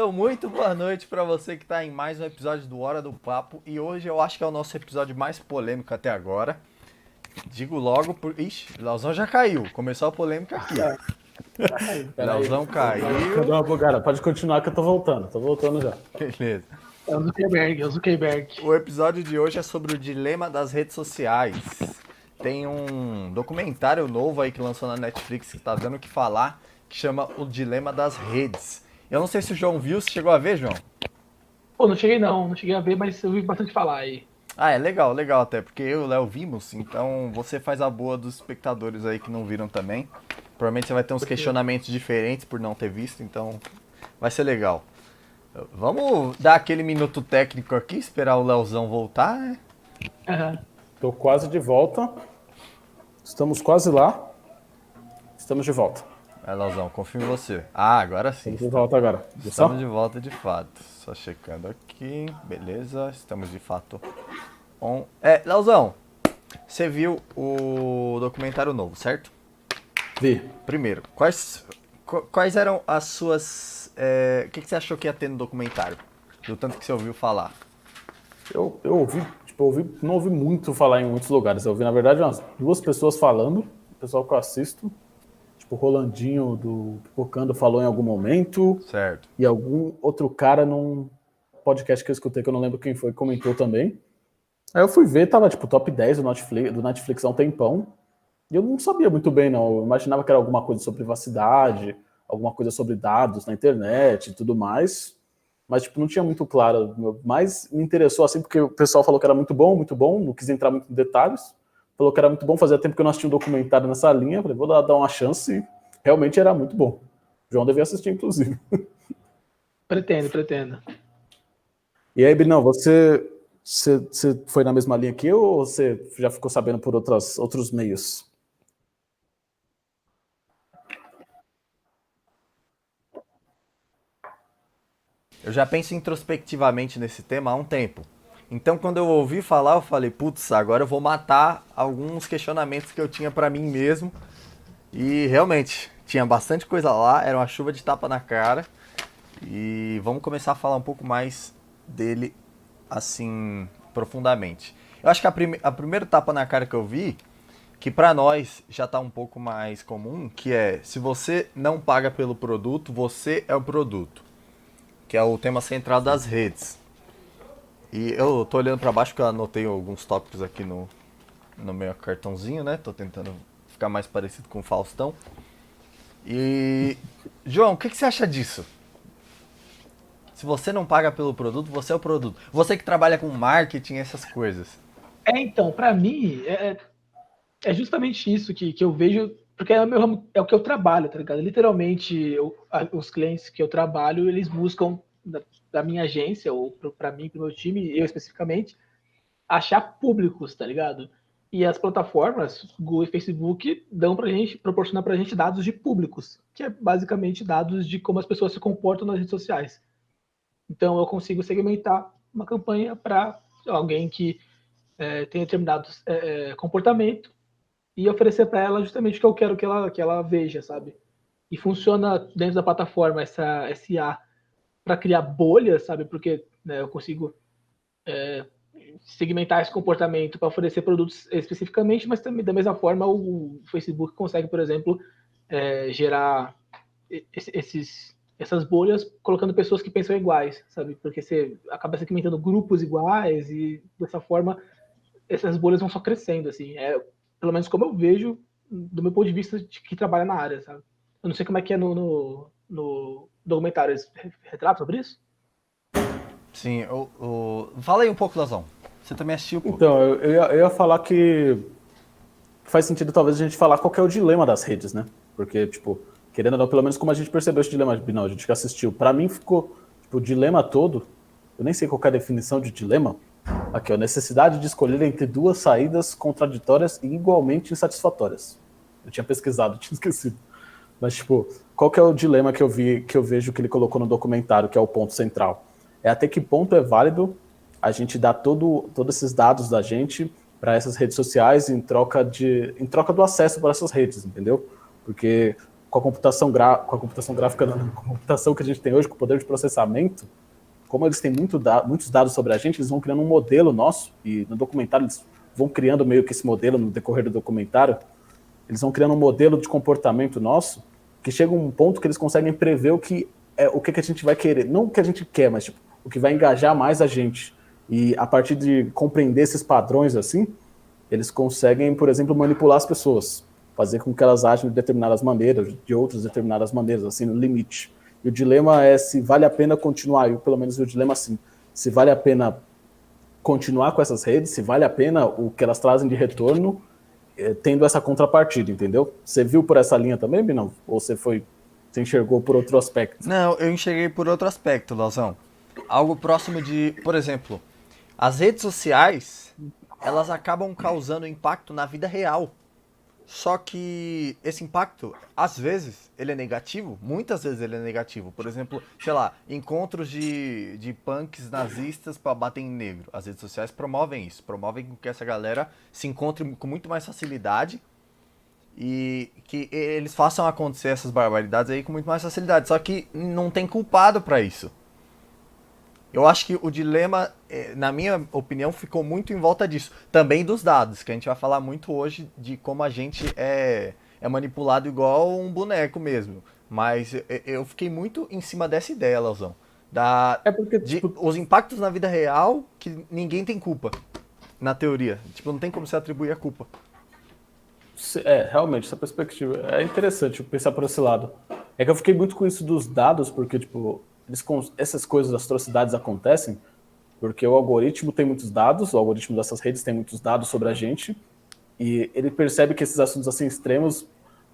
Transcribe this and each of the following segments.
Então, muito boa noite para você que está em mais um episódio do Hora do Papo. E hoje eu acho que é o nosso episódio mais polêmico até agora. Digo logo por. Ixi, Lauzão já caiu. Começou a polêmica aqui. Lauzão caiu. Cadê uma bugada? Pode continuar que eu tô voltando. Tô voltando já. Beleza. É o Zuckerberg, é o Zuckerberg. O episódio de hoje é sobre o dilema das redes sociais. Tem um documentário novo aí que lançou na Netflix que tá dando o que falar, que chama O Dilema das Redes. Eu não sei se o João viu, você chegou a ver, João? Pô, não cheguei não, não cheguei a ver, mas eu vi bastante falar aí. Ah, é legal, legal até, porque eu e o Léo vimos, então você faz a boa dos espectadores aí que não viram também. Provavelmente você vai ter uns questionamentos diferentes por não ter visto, então vai ser legal. Vamos dar aquele minuto técnico aqui, esperar o Leozão voltar, né? Aham. Tô quase de volta. Estamos quase lá. Estamos de volta. Vai, Leozão, confio em você. Ah, agora sim. Estamos de volta agora. Estamos de volta de fato. Só checando aqui. Beleza, estamos de fato on. É, Leozão, você viu o documentário novo, certo? Vi. Primeiro, quais, qu- quais eram as suas. é, O que, que você achou que ia ter no documentário? Do tanto que você ouviu falar. Eu, eu ouvi, tipo, eu ouvi, não ouvi muito falar em muitos lugares. Eu ouvi, na verdade, umas duas pessoas falando, o pessoal que eu assisto. Tipo, o Rolandinho do Pipocando falou em algum momento. Certo. E algum outro cara num podcast que eu escutei, que eu não lembro quem foi, comentou também. Aí eu fui ver, tava tipo top 10 do Netflix, do Netflix há um tempão. E eu não sabia muito bem, não. Eu imaginava que era alguma coisa sobre privacidade, alguma coisa sobre dados na internet e tudo mais. Mas, tipo, não tinha muito claro. Mas me interessou, assim, porque o pessoal falou que era muito bom, muito bom. Não quis entrar muito em detalhes. Falou que era muito bom. Fazia tempo que eu não assistia um documentário nessa linha. Falei, vou dar, dar uma chance. Realmente era muito bom. O João devia assistir, inclusive. Pretendo, pretendo. E aí, Binão, você, você, você foi na mesma linha que eu ou você já ficou sabendo por outras, outros meios? Eu já penso introspectivamente nesse tema há um tempo. Então, quando eu ouvi falar, eu falei, putz, agora eu vou matar alguns questionamentos que eu tinha pra mim mesmo. E realmente, tinha bastante coisa lá, era uma chuva de tapa na cara. E vamos começar a falar um pouco mais dele, assim, profundamente. Eu acho que a, prime a primeira tapa na cara que eu vi, que pra nós já tá um pouco mais comum, que é, se você não paga pelo produto, você é o produto que é o tema central das redes. E eu tô olhando para baixo porque eu anotei alguns tópicos aqui no, no meu cartãozinho, né? Tô tentando ficar mais parecido com o Faustão. E João, o que, que você acha disso? Se você não paga pelo produto, você é o produto. Você que trabalha com marketing, essas coisas. É, então, pra mim, é, é justamente isso que, que eu vejo, porque é o, meu é o que eu trabalho, tá ligado? Literalmente, eu- os clientes que eu trabalho, eles buscam da, minha agência, ou pra mim, pro meu time, eu especificamente, achar públicos, tá ligado? E as plataformas, Google e Facebook, dão pra gente, proporcionam pra gente dados de públicos, que é basicamente dados de como as pessoas se comportam nas redes sociais. Então, eu consigo segmentar uma campanha para alguém que é, tem determinado é, é, comportamento e oferecer para ela justamente o que eu quero que ela, que ela veja, sabe? E funciona dentro da plataforma essa SA para criar bolhas, sabe? Porque né, eu consigo é, segmentar esse comportamento para oferecer produtos especificamente, mas também da mesma forma o Facebook consegue, por exemplo, é, gerar esse- esses, essas bolhas colocando pessoas que pensam iguais, sabe? Porque você acaba segmentando grupos iguais e dessa forma essas bolhas vão só crescendo, assim. É, pelo menos como eu vejo, do meu ponto de vista de que trabalha na área, sabe? Eu não sei como é que é no, no, no documentário. Eles retratam sobre isso? Sim, o, o... fala aí um pouco, Lazão. Você também assistiu, pô. Então, eu, eu ia, eu ia falar que faz sentido talvez a gente falar qual que é o dilema das redes, né? Porque, tipo, querendo ou não, pelo menos como a gente percebeu esse dilema, não, a gente que assistiu, pra mim ficou, tipo, o dilema todo, eu nem sei qual que é a definição de dilema, aqui, ó, necessidade de escolher entre duas saídas contraditórias e igualmente insatisfatórias. Eu tinha pesquisado, tinha esquecido. Mas, tipo, qual que é o dilema que eu vi, que eu vejo que ele colocou no documentário, que é o ponto central? É até que ponto é válido a gente dar todo, todos esses dados da gente para essas redes sociais em troca de em troca do acesso para essas redes, entendeu? Porque com a computação, gra... com a computação gráfica, com a computação que a gente tem hoje, com o poder de processamento, como eles têm muito da... muitos dados sobre a gente, eles vão criando um modelo nosso, e no documentário eles vão criando meio que esse modelo no decorrer do documentário, eles vão criando um modelo de comportamento nosso, que chega um ponto que eles conseguem prever o que é o que, que a gente vai querer. Não o que a gente quer, mas tipo, o que vai engajar mais a gente. E a partir de compreender esses padrões assim, eles conseguem, por exemplo, manipular as pessoas, fazer com que elas agem de determinadas maneiras, de outras determinadas maneiras, assim, no limite. E o dilema é se vale a pena continuar, eu, pelo menos o dilema assim, se vale a pena continuar com essas redes, se vale a pena o que elas trazem de retorno, tendo essa contrapartida, entendeu? Você viu por essa linha também, Binão? Ou você foi, você enxergou por outro aspecto? Não, eu enxerguei por outro aspecto, Lauzão. Algo próximo de, por exemplo, as redes sociais, elas acabam causando impacto na vida real. Só que esse impacto, às vezes, ele é negativo, muitas vezes ele é negativo. Por exemplo, sei lá, encontros de, de punks nazistas para bater em negro. As redes sociais promovem isso, promovem que essa galera se encontre com muito mais facilidade e que eles façam acontecer essas barbaridades aí com muito mais facilidade. Só que não tem culpado para isso. Eu acho que o dilema, é, na minha opinião, ficou muito em volta disso. Também dos dados, que a gente vai falar muito hoje de como a gente é, é manipulado igual um boneco mesmo. Mas eu fiquei muito em cima dessa ideia, Leozão. Da, é porque, de, tipo... os impactos na vida real que ninguém tem culpa, na teoria. Tipo, não tem como se atribuir a culpa. É, realmente, essa perspectiva é interessante pensar por esse lado. É que eu fiquei muito com isso dos dados, porque, tipo, eles, essas coisas, as atrocidades acontecem porque o algoritmo tem muitos dados, o algoritmo dessas redes tem muitos dados sobre a gente, e ele percebe que esses assuntos assim extremos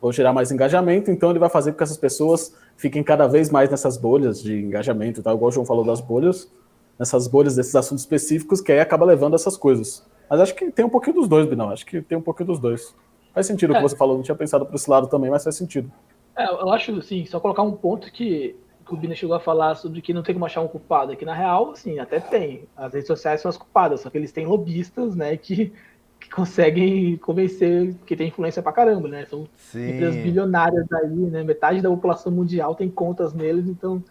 vão gerar mais engajamento, então ele vai fazer com que essas pessoas fiquem cada vez mais nessas bolhas de engajamento, tá? igual o João falou das bolhas, nessas bolhas desses assuntos específicos, que aí acaba levando essas coisas. Mas acho que tem um pouquinho dos dois, Binão, acho que tem um pouquinho dos dois. Faz sentido é. o que você falou, não tinha pensado por esse lado também, mas faz sentido. É, eu acho, assim, só colocar um ponto que o Bina chegou a falar sobre que não tem como achar um culpado, é que na real, assim, até tem. As redes sociais são as culpadas, só que eles têm lobistas, né, que, que conseguem convencer que tem influência pra caramba, né? São Sim. empresas bilionárias aí, né? Metade da população mundial tem contas neles, então,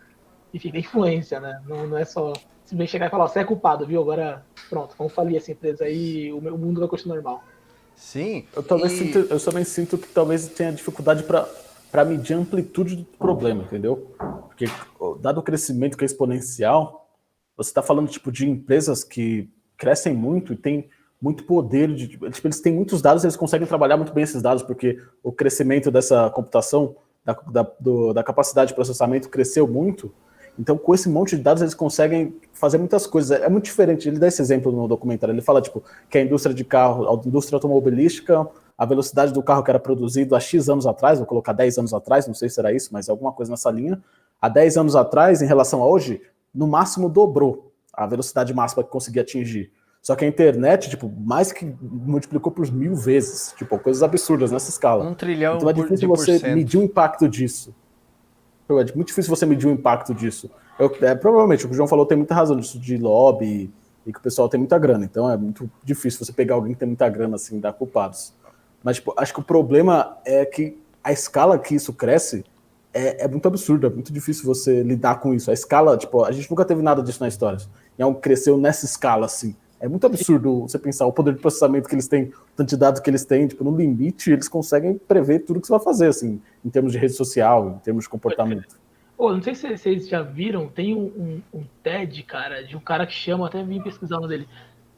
enfim, tem influência, né? Não, não é só simplesmente chegar e falar, você é culpado, viu? Agora, pronto, vamos falir essa empresa aí o, o mundo vai continuar normal. Sim. Eu também, e... sinto, eu também sinto que talvez tenha dificuldade para para medir a amplitude do problema, entendeu? Porque, dado o crescimento que é exponencial, você está falando tipo de empresas que crescem muito e têm muito poder de tipo, eles têm muitos dados, eles conseguem trabalhar muito bem esses dados, porque o crescimento dessa computação, da, da, do, da capacidade de processamento cresceu muito. Então, com esse monte de dados, eles conseguem fazer muitas coisas. É muito diferente. Ele dá esse exemplo no documentário. Ele fala tipo que a indústria de carro, a indústria automobilística a velocidade do carro que era produzido há X anos atrás, vou colocar 10 anos atrás, não sei se era isso, mas alguma coisa nessa linha, há 10 anos atrás, em relação a hoje, no máximo dobrou a velocidade máxima que conseguia atingir. Só que a internet, tipo, mais que multiplicou por mil vezes. Tipo, coisas absurdas nessa escala. Um trilhão Então é difícil você medir o impacto disso. É muito difícil você medir o impacto disso. Eu, é, provavelmente, o que o João falou tem muita razão disso de lobby e que o pessoal tem muita grana. Então é muito difícil você pegar alguém que tem muita grana, assim, dar culpados. Mas tipo, acho que o problema é que a escala que isso cresce é, é, muito absurda, é muito difícil você lidar com isso. A escala, tipo, a gente nunca teve nada disso na história. E é um cresceu nessa escala, assim. É muito absurdo você pensar o poder de processamento que eles têm, o tanto de dados que eles têm, tipo, no limite, eles conseguem prever tudo que você vai fazer, assim, em termos de rede social, em termos de comportamento. Pô, não sei se vocês já viram, tem um, um, um TED, cara, de um cara que chama, até vim pesquisar o nome dele,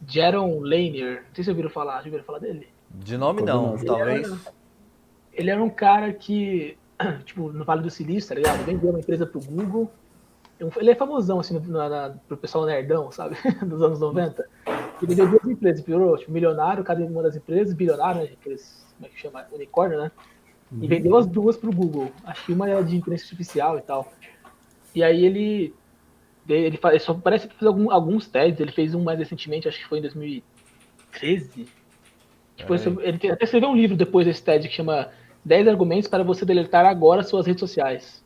Jaron Lanier. Não sei se ouviram falar, já ouviram falar dele? De nome não, ele talvez. Era, ele era um cara que, tipo, no Vale do Silício, tá ligado? Vendeu uma empresa pro Google. Ele é famosão, assim, na, na, pro pessoal nerdão, sabe? Dos anos 90. Ele vendeu duas empresas, virou tipo, milionário, cada uma das empresas, bilionário, né? Aqueles, como é que chama? Unicórnio, né? E uhum. vendeu as duas pro Google. Acho que uma era de inteligência artificial e tal. E aí ele. Ele, faz, só parece que fez algum, alguns testes. Ele fez um mais recentemente, acho que foi em 2013 Tipo, é. ele até escreveu um livro depois desse TED que chama 10 argumentos para você deletar agora suas redes sociais.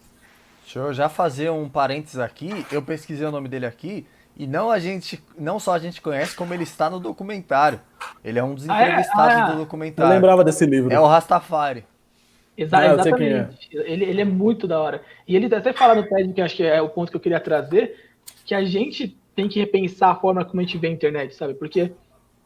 Deixa eu já fazer um parênteses aqui. Eu pesquisei o nome dele aqui e não a gente, não só a gente conhece, como ele está no documentário. Ele é um dos entrevistados ah, é? ah, do documentário. Eu lembrava desse livro. É o Rastafari. Exa ah, exatamente. É. Ele, ele é muito da hora. E ele até fala no TED, que acho que é o ponto que eu queria trazer, que a gente tem que repensar a forma como a gente vê a internet, sabe? Porque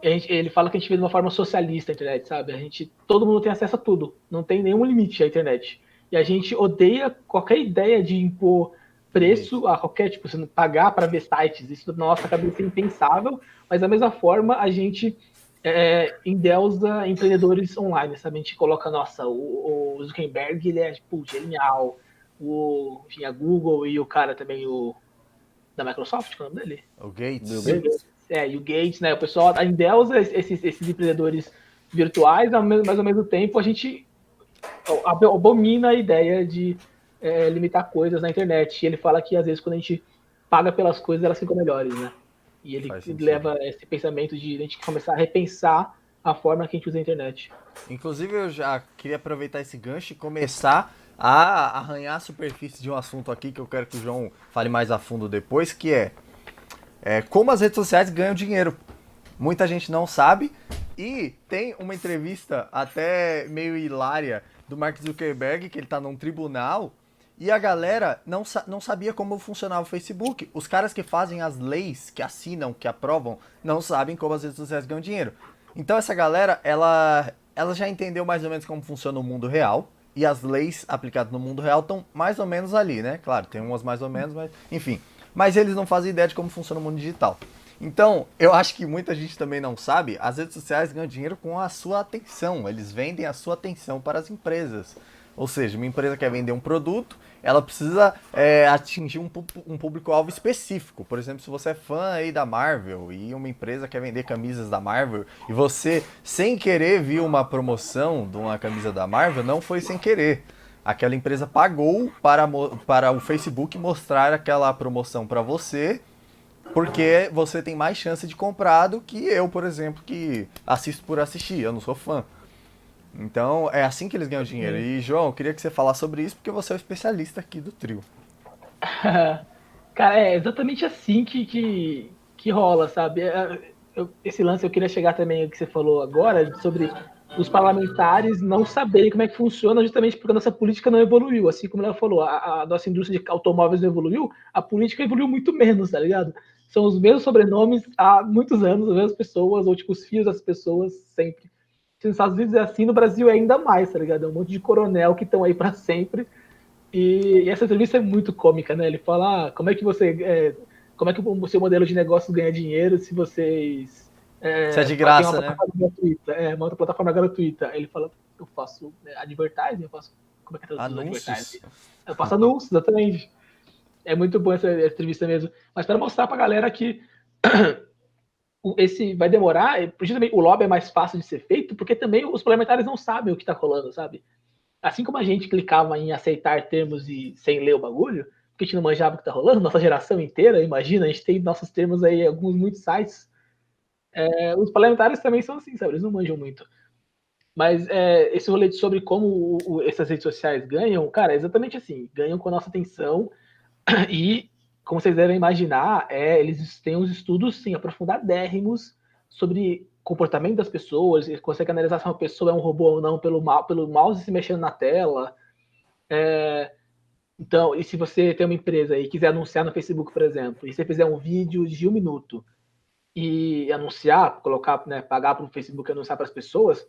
gente, ele fala que a gente vê de uma forma socialista a internet, sabe? A gente, todo mundo tem acesso a tudo, não tem nenhum limite à internet. E a gente odeia qualquer ideia de impor preço a qualquer tipo, você não pagar para ver sites, isso na nossa cabeça é impensável, mas da mesma forma a gente é, endeusa empreendedores online, sabe? A gente coloca, nossa, o, o Zuckerberg, ele é, tipo, genial, o, enfim, a Google e o cara também, o da Microsoft, qual é o nome dele? O Gates. O Gates. É, e o Gates, né? O pessoal endeusa esses, esses empreendedores virtuais, mas ao mesmo tempo a gente abomina a ideia de é, limitar coisas na internet. E ele fala que às vezes quando a gente paga pelas coisas, elas ficam melhores, né? E ele leva esse pensamento de a gente começar a repensar a forma que a gente usa a internet. Inclusive, eu já queria aproveitar esse gancho e começar a arranhar a superfície de um assunto aqui que eu quero que o João fale mais a fundo depois, que é, é como as redes sociais ganham dinheiro. Muita gente não sabe e tem uma entrevista até meio hilária do Mark Zuckerberg, que ele está num tribunal e a galera não, não sabia como funcionava o Facebook. Os caras que fazem as leis, que assinam, que aprovam, não sabem como as redes sociais ganham dinheiro. Então essa galera, ela, ela já entendeu mais ou menos como funciona o mundo real e as leis aplicadas no mundo real estão mais ou menos ali, né? Claro, tem umas mais ou menos, mas enfim. Mas eles não fazem ideia de como funciona o mundo digital. Então, eu acho que muita gente também não sabe, as redes sociais ganham dinheiro com a sua atenção. Eles vendem a sua atenção para as empresas. Ou seja, uma empresa quer vender um produto, ela precisa é, atingir um, um público-alvo específico. Por exemplo, se você é fã aí da Marvel e uma empresa quer vender camisas da Marvel e você, sem querer, viu uma promoção de uma camisa da Marvel, não foi sem querer. Aquela empresa pagou para, para o Facebook mostrar aquela promoção para você, porque você tem mais chance de comprar do que eu, por exemplo, que assisto por assistir, eu não sou fã. Então é assim que eles ganham dinheiro. E João, eu queria que você falasse sobre isso porque você é o especialista aqui do trio. Cara, é exatamente assim que, que, que rola, sabe? É, eu, esse lance eu queria chegar também o que você falou agora sobre os parlamentares não saberem como é que funciona justamente porque a nossa política não evoluiu. Assim como ela falou, a, a nossa indústria de automóveis não evoluiu, a política evoluiu muito menos, tá ligado? São os mesmos sobrenomes há muitos anos, as mesmas pessoas, ou tipo os filhos das pessoas sempre. Se nos Estados Unidos é assim, no Brasil é ainda mais, tá ligado? É um monte de coronel que estão aí para sempre. E, e, essa entrevista é muito cômica, né? Ele fala, ah, como é que você. É, como é que o seu modelo de negócio ganha dinheiro se vocês. É, Isso é de graça, né? Gratuita, é, uma outra plataforma gratuita. Ele fala, eu faço né, advertising, eu faço. Como é que é Anúncios. Eu faço anúncios, exatamente. É muito bom essa, essa entrevista mesmo. Mas para mostrar pra galera que esse vai demorar, o lobby é mais fácil de ser feito, porque também os parlamentares não sabem o que está rolando, sabe? Assim como a gente clicava em aceitar termos e sem ler o bagulho, porque a gente não manjava o que está rolando, nossa geração inteira, imagina, a gente tem nossos termos aí, alguns muitos sites. É, os parlamentares também são assim, sabe? Eles não manjam muito. Mas é, esse rolê sobre como o, o, essas redes sociais ganham, cara, é exatamente assim, ganham com a nossa atenção e como vocês devem imaginar, é, eles têm uns estudos sim, aprofundadérrimos sobre comportamento das pessoas, eles conseguem analisar se uma pessoa é um robô ou não pelo, pelo mouse se mexendo na tela. É, então, e se você tem uma empresa e quiser anunciar no Facebook, por exemplo, e você fizer um vídeo de um minuto e anunciar, colocar, né, pagar para o Facebook anunciar para as pessoas,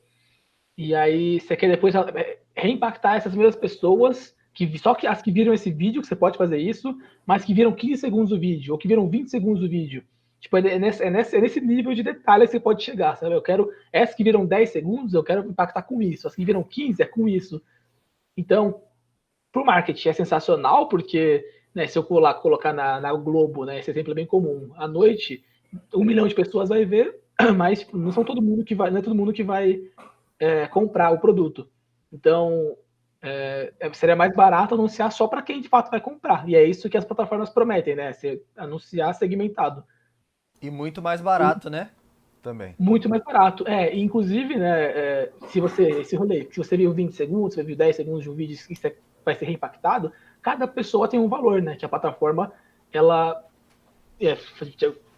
e aí você quer depois é, reimpactar essas mesmas pessoas que só que as que viram esse vídeo, que você pode fazer isso, mas que viram 15 segundos do vídeo, ou que viram 20 segundos do vídeo. Tipo, é nesse, é nesse, é nesse nível de detalhe que você pode chegar, sabe? Eu quero. Essas que viram 10 segundos, eu quero impactar com isso. As que viram 15 é com isso. Então, para o marketing é sensacional, porque né, se eu colocar, colocar na, na, Globo, né, esse exemplo é bem comum, à noite, um milhão de pessoas vai ver, mas tipo, não são todo mundo que vai, não é todo mundo que vai é, comprar o produto. Então, é, é, seria mais barato anunciar só para quem de fato vai comprar. E é isso que as plataformas prometem, né? Você anunciar segmentado. E muito mais barato, e, né? Também. Muito mais barato. É, inclusive, né, é, se você, esse rolê, se você viu 20 segundos, você viu 10 segundos de um vídeo que você vai ser reimpactado, cada pessoa tem um valor, né? Que a plataforma, ela é,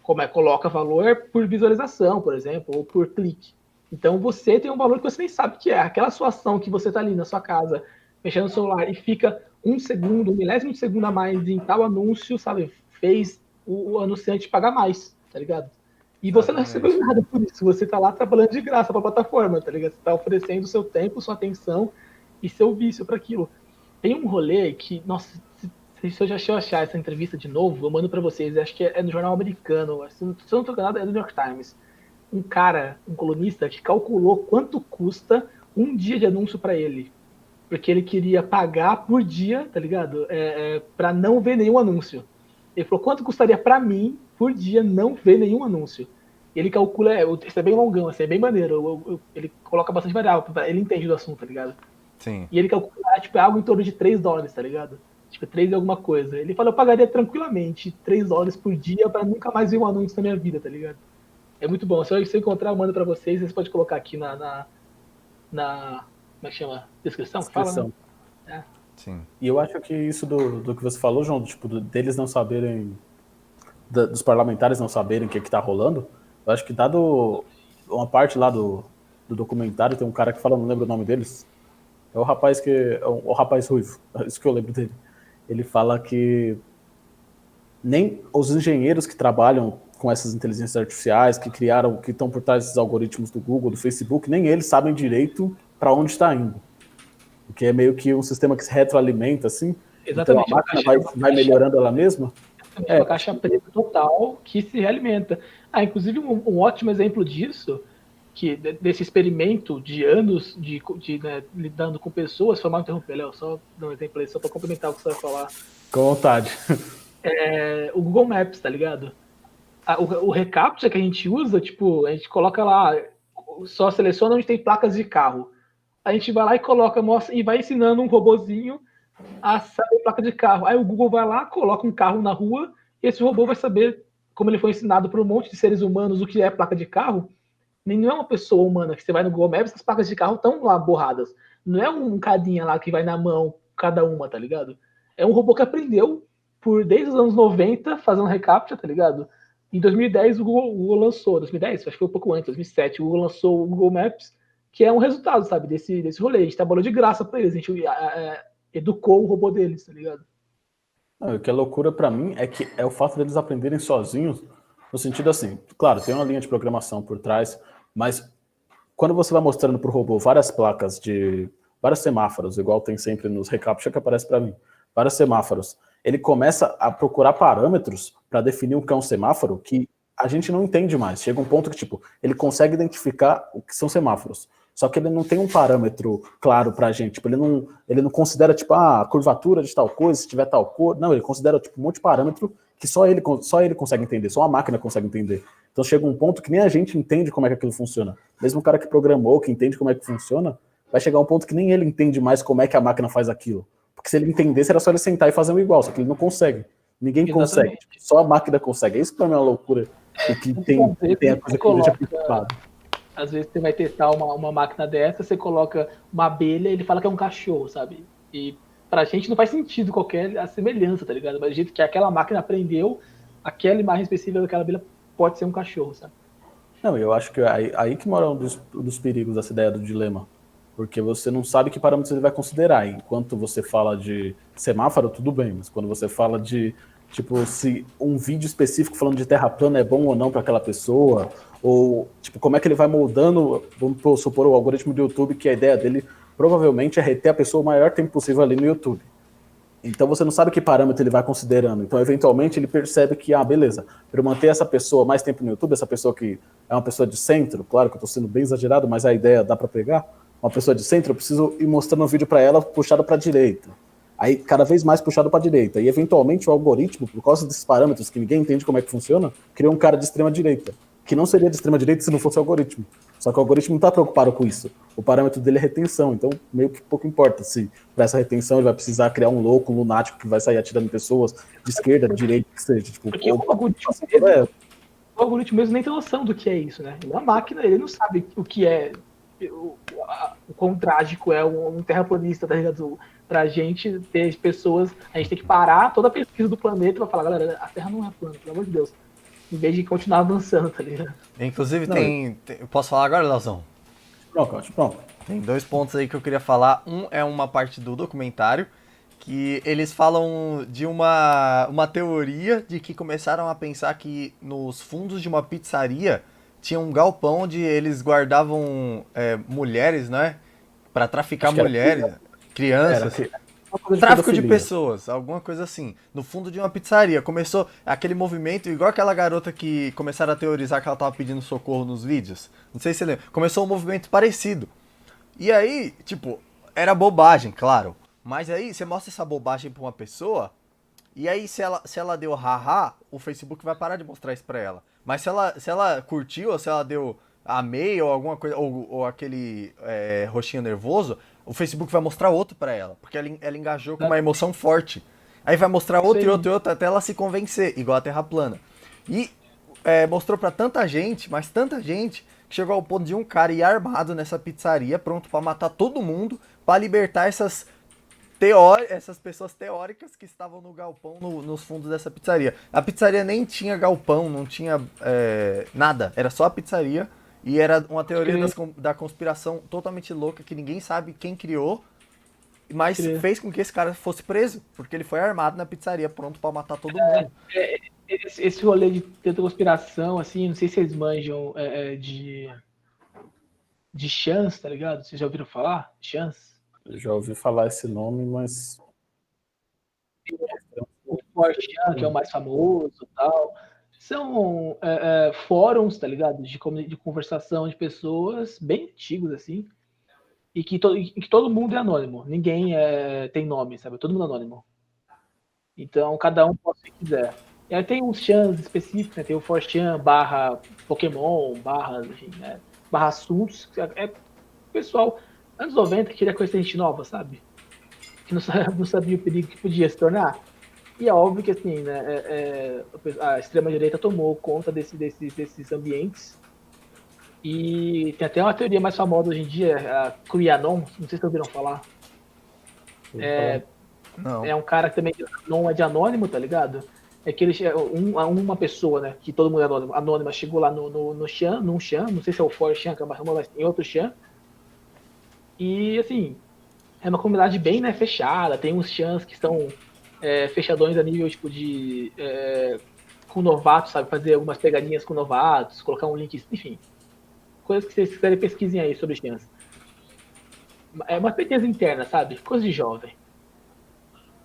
como é, coloca valor por visualização, por exemplo, ou por clique. Então você tem um valor que você nem sabe que é. Aquela sua ação que você está ali na sua casa, mexendo no celular e fica um segundo, um milésimo de segundo a mais em tal anúncio, sabe? Fez o, o anunciante pagar mais, tá ligado? E você não recebeu nada por isso. Você tá lá trabalhando de graça pra plataforma, tá ligado? Você tá oferecendo seu tempo, sua atenção e seu vício para aquilo. Tem um rolê que, nossa, se, se eu já achei achar essa entrevista de novo, eu mando para vocês. Acho que é, no jornal americano. Se eu não tô enganado, é do New York Times. Um cara, um colunista, que calculou quanto custa um dia de anúncio para ele. Porque ele queria pagar por dia, tá ligado? É, é, para não ver nenhum anúncio. Ele falou: quanto custaria para mim por dia não ver nenhum anúncio? Ele calcula, é, isso é bem longão, assim, é bem maneiro. Eu, eu, ele coloca bastante variável, ele entende do assunto, tá ligado? Sim. E ele calcula, tipo, é algo em torno de 3 dólares, tá ligado? Tipo, 3 e alguma coisa. Ele falou, eu pagaria tranquilamente 3 dólares por dia para nunca mais ver um anúncio na minha vida, tá ligado? É muito bom. Se eu encontrar, eu mando pra vocês. Vocês podem colocar aqui na. na, na como é que chama? Descrição? Descrição. Fala, né? É. Sim. E eu acho que isso do, do que você falou, João, tipo, deles não saberem. Da, dos parlamentares não saberem o que, que tá rolando, eu acho que dado uma parte lá do, do documentário, tem um cara que fala, não lembro o nome deles, é o rapaz que. É o, o rapaz ruivo, é isso que eu lembro dele. Ele fala que nem os engenheiros que trabalham com essas inteligências artificiais, que criaram, que estão por trás desses algoritmos do Google, do Facebook, nem eles sabem direito para onde está indo. Porque é meio que um sistema que se retroalimenta, assim. Exatamente. Então a máquina vai, vai melhorando ela mesma. É uma caixa preta total que se realimenta. Ah, inclusive um, um ótimo exemplo disso que desse experimento de anos de, de né, lidando com pessoas, foi mal interromper, Léo, só dar um exemplo aí, só para comentar o que você vai falar. Com vontade. É, o Google Maps, tá ligado? o, o recaptcha que a gente usa, tipo, a gente coloca lá, só seleciona onde tem placas de carro. A gente vai lá e coloca, mostra, e vai ensinando um robozinho a saber placa de carro. Aí o Google vai lá, coloca um carro na rua, e esse robô vai saber, como ele foi ensinado por um monte de seres humanos, o que é placa de carro, não é uma pessoa humana que você vai no Google Maps, as placas de carro estão lá borradas. Não é um cadinha lá que vai na mão, cada uma, tá ligado? É um robô que aprendeu por desde os anos 90 fazendo recaptcha, tá ligado? Em 2010 o Google, o Google lançou, 2010, acho que foi um pouco antes, 2007, o Google lançou o Google Maps, que é um resultado, sabe, desse, desse rolê. A gente trabalhou de graça para eles, a gente é, educou o robô deles, tá ligado? Não, o que é loucura para mim é que é o fato deles aprenderem sozinhos, no sentido assim, claro, tem uma linha de programação por trás, mas quando você vai mostrando para o robô várias placas de vários semáforos, igual tem sempre nos recaptcha que aparece para mim, vários semáforos, ele começa a procurar parâmetros para definir o que é um semáforo que a gente não entende mais. Chega um ponto que, tipo, ele consegue identificar o que são semáforos. Só que ele não tem um parâmetro claro para a gente. Tipo, ele, não, ele não considera, tipo, ah, a curvatura de tal coisa, se tiver tal cor. Não, ele considera, tipo, um monte de parâmetro que só ele, só ele consegue entender, só a máquina consegue entender. Então chega um ponto que nem a gente entende como é que aquilo funciona. Mesmo o cara que programou, que entende como é que funciona, vai chegar um ponto que nem ele entende mais como é que a máquina faz aquilo. Porque se ele entendesse, era só ele sentar e fazer um igual, só que ele não consegue. Ninguém Exatamente. consegue. Só a máquina consegue. É isso pra mim é uma loucura. O que tem, tem a coisa que coloca, deixa Às vezes você vai testar uma, uma máquina dessa, você coloca uma abelha ele fala que é um cachorro, sabe? E pra gente não faz sentido qualquer a semelhança, tá ligado? Mas do jeito que aquela máquina aprendeu, aquela imagem específica daquela abelha pode ser um cachorro, sabe? Não, eu acho que aí, aí que mora um dos, dos perigos dessa ideia do dilema. Porque você não sabe que parâmetros ele vai considerar. Enquanto você fala de semáforo, tudo bem, mas quando você fala de, tipo, se um vídeo específico falando de terra plana é bom ou não para aquela pessoa, ou, tipo, como é que ele vai moldando, vamos supor, o algoritmo do YouTube, que a ideia dele provavelmente é reter a pessoa o maior tempo possível ali no YouTube. Então você não sabe que parâmetro ele vai considerando. Então, eventualmente, ele percebe que, ah, beleza, para eu manter essa pessoa mais tempo no YouTube, essa pessoa que é uma pessoa de centro, claro que eu estou sendo bem exagerado, mas a ideia dá para pegar, uma pessoa de centro, eu preciso ir mostrando um vídeo para ela puxado para a direita. Aí, cada vez mais puxado para a direita. E, eventualmente, o algoritmo, por causa desses parâmetros que ninguém entende como é que funciona, cria um cara de extrema direita. Que não seria de extrema direita se não fosse o algoritmo. Só que o algoritmo não está preocupado com isso. O parâmetro dele é retenção, então meio que pouco importa se para essa retenção ele vai precisar criar um louco, um lunático que vai sair atirando pessoas de esquerda, de direita, que seja. Tipo, Porque o, algoritmo mesmo, é... o algoritmo mesmo nem tem noção do que é isso, né? Uma máquina, ele não sabe o que é o, o quão trágico é um, um terraplanista, tá ligado? Pra gente ter pessoas, a gente tem que parar toda a pesquisa do planeta pra falar, galera, a Terra não é plana, pelo amor de Deus em vez de continuar avançando, tá ligado? Inclusive, tem, tem. Posso falar agora, Leozão? Pronto, pronto. Tem dois pontos aí que eu queria falar. Um é uma parte do documentário, que eles falam de uma, uma teoria de que começaram a pensar que nos fundos de uma pizzaria tinha um galpão onde eles guardavam é, mulheres, né? Pra traficar mulheres, crianças. Era, de Tráfico de pessoas, alguma coisa assim. No fundo de uma pizzaria. Começou aquele movimento, igual aquela garota que começaram a teorizar que ela tava pedindo socorro nos vídeos. Não sei se você lembra. Começou um movimento parecido. E aí, tipo, era bobagem, claro. Mas aí você mostra essa bobagem pra uma pessoa. E aí, se ela, se ela deu haha, o Facebook vai parar de mostrar isso pra ela. Mas se ela, se ela curtiu, ou se ela deu amei ou alguma coisa, ou, ou aquele é, roxinho nervoso, o Facebook vai mostrar outro para ela, porque ela, ela engajou com uma emoção forte. Aí vai mostrar outro Sim. e outro e outro até ela se convencer, igual a Terra plana. E é, mostrou para tanta gente, mas tanta gente, que chegou ao ponto de um cara ir armado nessa pizzaria, pronto para matar todo mundo, para libertar essas teori essas pessoas teóricas que estavam no galpão no, nos fundos dessa pizzaria. A pizzaria nem tinha galpão, não tinha é, nada, era só a pizzaria e era uma teoria das, da conspiração totalmente louca que ninguém sabe quem criou, mas fez com que esse cara fosse preso, porque ele foi armado na pizzaria, pronto para matar todo mundo. É, é, esse, esse rolê de tanta conspiração, assim, não sei se vocês manjam é, é, de. de chance, tá ligado? Vocês já ouviram falar? Chance? Eu já ouvi falar esse nome, mas. O Porsche, que é o mais famoso e tal são é, é, fóruns, tá ligado? De, de conversação de pessoas bem antigos, assim, e que, to, e que todo mundo é anônimo. Ninguém é, tem nome, sabe? Todo mundo é anônimo. Então, cada um pode se quiser. E aí tem uns chans específicos, né? Tem o Forchan barra Pokémon, barra, enfim, né? barra assuntos. É, é pessoal, anos 90, queria coisa gente nova, sabe? Que não, não sabia o perigo que podia se tornar. E é óbvio que assim, né, é, é, a extrema-direita tomou conta desse, desse, desses ambientes. E tem até uma teoria mais famosa hoje em dia, a QAnon, não sei se vocês ouviram falar. É, não. é um cara que também não é de anônimo, tá ligado? É que ele, um, uma pessoa, né, que todo mundo é anônimo, anônima, chegou lá no, no, no Chan, num Chan, não sei se é o For Chan, que é mas em outro Chan. E, assim, é uma comunidade bem, né, fechada, tem uns Chans que estão é, fechadões a nível tipo de. É, com novatos, sabe? Fazer algumas pegadinhas com novatos, colocar um link, enfim. Coisas que vocês quiserem pesquisem aí sobre chance. É uma pesquisa interna, sabe? Coisa de jovem.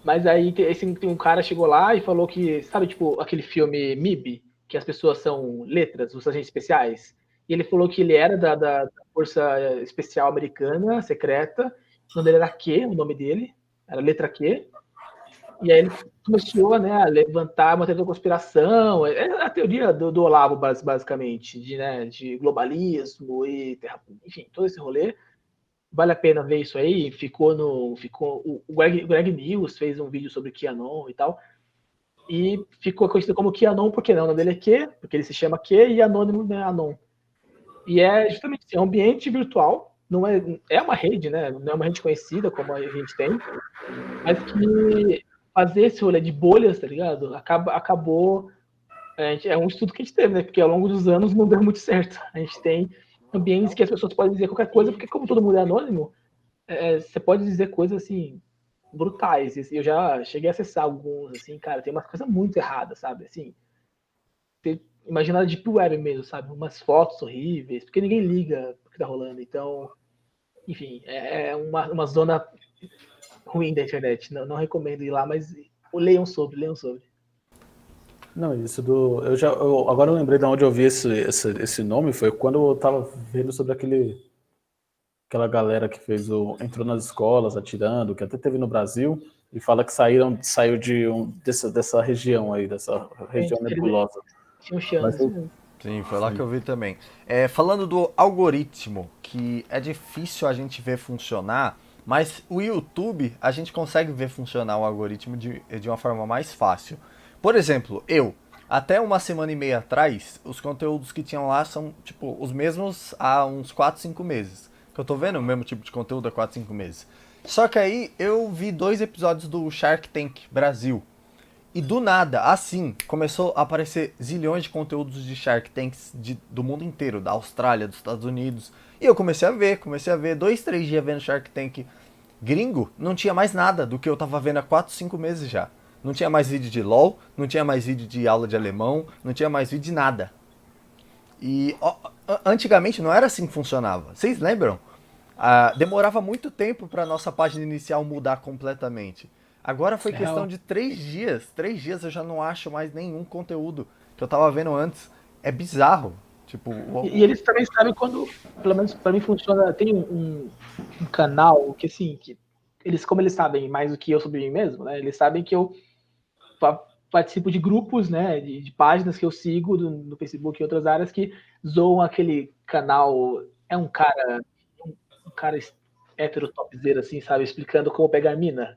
Mas aí esse, um cara chegou lá e falou que, sabe, tipo, aquele filme MIB, que as pessoas são letras, os agentes especiais. E ele falou que ele era da, da, da Força Especial Americana, secreta. O nome dele era Q, o nome dele, era letra Q. E aí ele começou né, a levantar uma teoria da conspiração, é, é a teoria do, do Olavo, basicamente, de, né, de globalismo e terra, enfim, todo esse rolê. Vale a pena ver isso aí. Ficou no. Ficou, o Greg, Greg News fez um vídeo sobre QAnon e tal. E ficou conhecido como QAnon, porque não, o nome dele é Q, porque ele se chama Q, e anônimo né, Anon. E é justamente assim, é um ambiente virtual, não é, é uma rede, né? Não é uma rede conhecida como a gente tem, mas que fazer esse rolê de bolhas, tá ligado? Acaba, acabou. Gente, é um estudo que a gente teve, né? Porque ao longo dos anos não deu muito certo. A gente tem ambientes que as pessoas podem dizer qualquer coisa, porque como todo mundo é anônimo, é, você pode dizer coisas assim brutais. Eu já cheguei a acessar alguns, assim, cara, tem umas coisas muito erradas, sabe? Assim, você imagina a Deep Web mesmo, sabe? Umas fotos horríveis, porque ninguém liga o que tá rolando. Então, enfim, é, é uma, uma zona ruim da internet. Não, não recomendo ir lá, mas leiam sobre, leiam sobre. Não, isso do. Eu já, eu, agora eu lembrei de onde eu vi esse, esse, esse nome, foi quando eu tava vendo sobre aquele. Aquela galera que fez o. entrou nas escolas atirando, que até teve no Brasil, e fala que saíram, saiu de um, dessa, dessa região aí, dessa região nebulosa. Tinha um chance. Eu... Sim, foi lá Sim. que eu vi também. É, falando do algoritmo, que é difícil a gente ver funcionar, mas o YouTube, a gente consegue ver funcionar o algoritmo de, de uma forma mais fácil. Por exemplo, eu, até uma semana e meia atrás, os conteúdos que tinham lá são, tipo, os mesmos há uns 4, 5 meses. Que eu tô vendo o mesmo tipo de conteúdo há 4, 5 meses. Só que aí eu vi dois episódios do Shark Tank Brasil. E do nada, assim, começou a aparecer zilhões de conteúdos de Shark Tanks de, do mundo inteiro, da Austrália, dos Estados Unidos. E eu comecei a ver, comecei a ver, dois, três dias vendo Shark Tank gringo, não tinha mais nada do que eu tava vendo há 4, 5 meses já. Não tinha mais vídeo de LOL, não tinha mais vídeo de aula de alemão, não tinha mais vídeo de nada. E ó, antigamente não era assim que funcionava. Vocês lembram? Ah, demorava muito tempo para nossa página inicial mudar completamente. Agora foi questão de três dias. Três dias eu já não acho mais nenhum conteúdo que eu tava vendo antes. É bizarro. Tipo, o... e, e, eles também sabem quando, pelo menos para mim funciona, tem um, um, canal que assim, que eles, como eles sabem mais do que eu sobre mim mesmo, né? Eles sabem que eu participo de grupos, né, de, de páginas que eu sigo do, no Facebook e outras áreas que zoam aquele canal. É um cara, um, um cara hétero topzera, assim, sabe, explicando como pegar mina.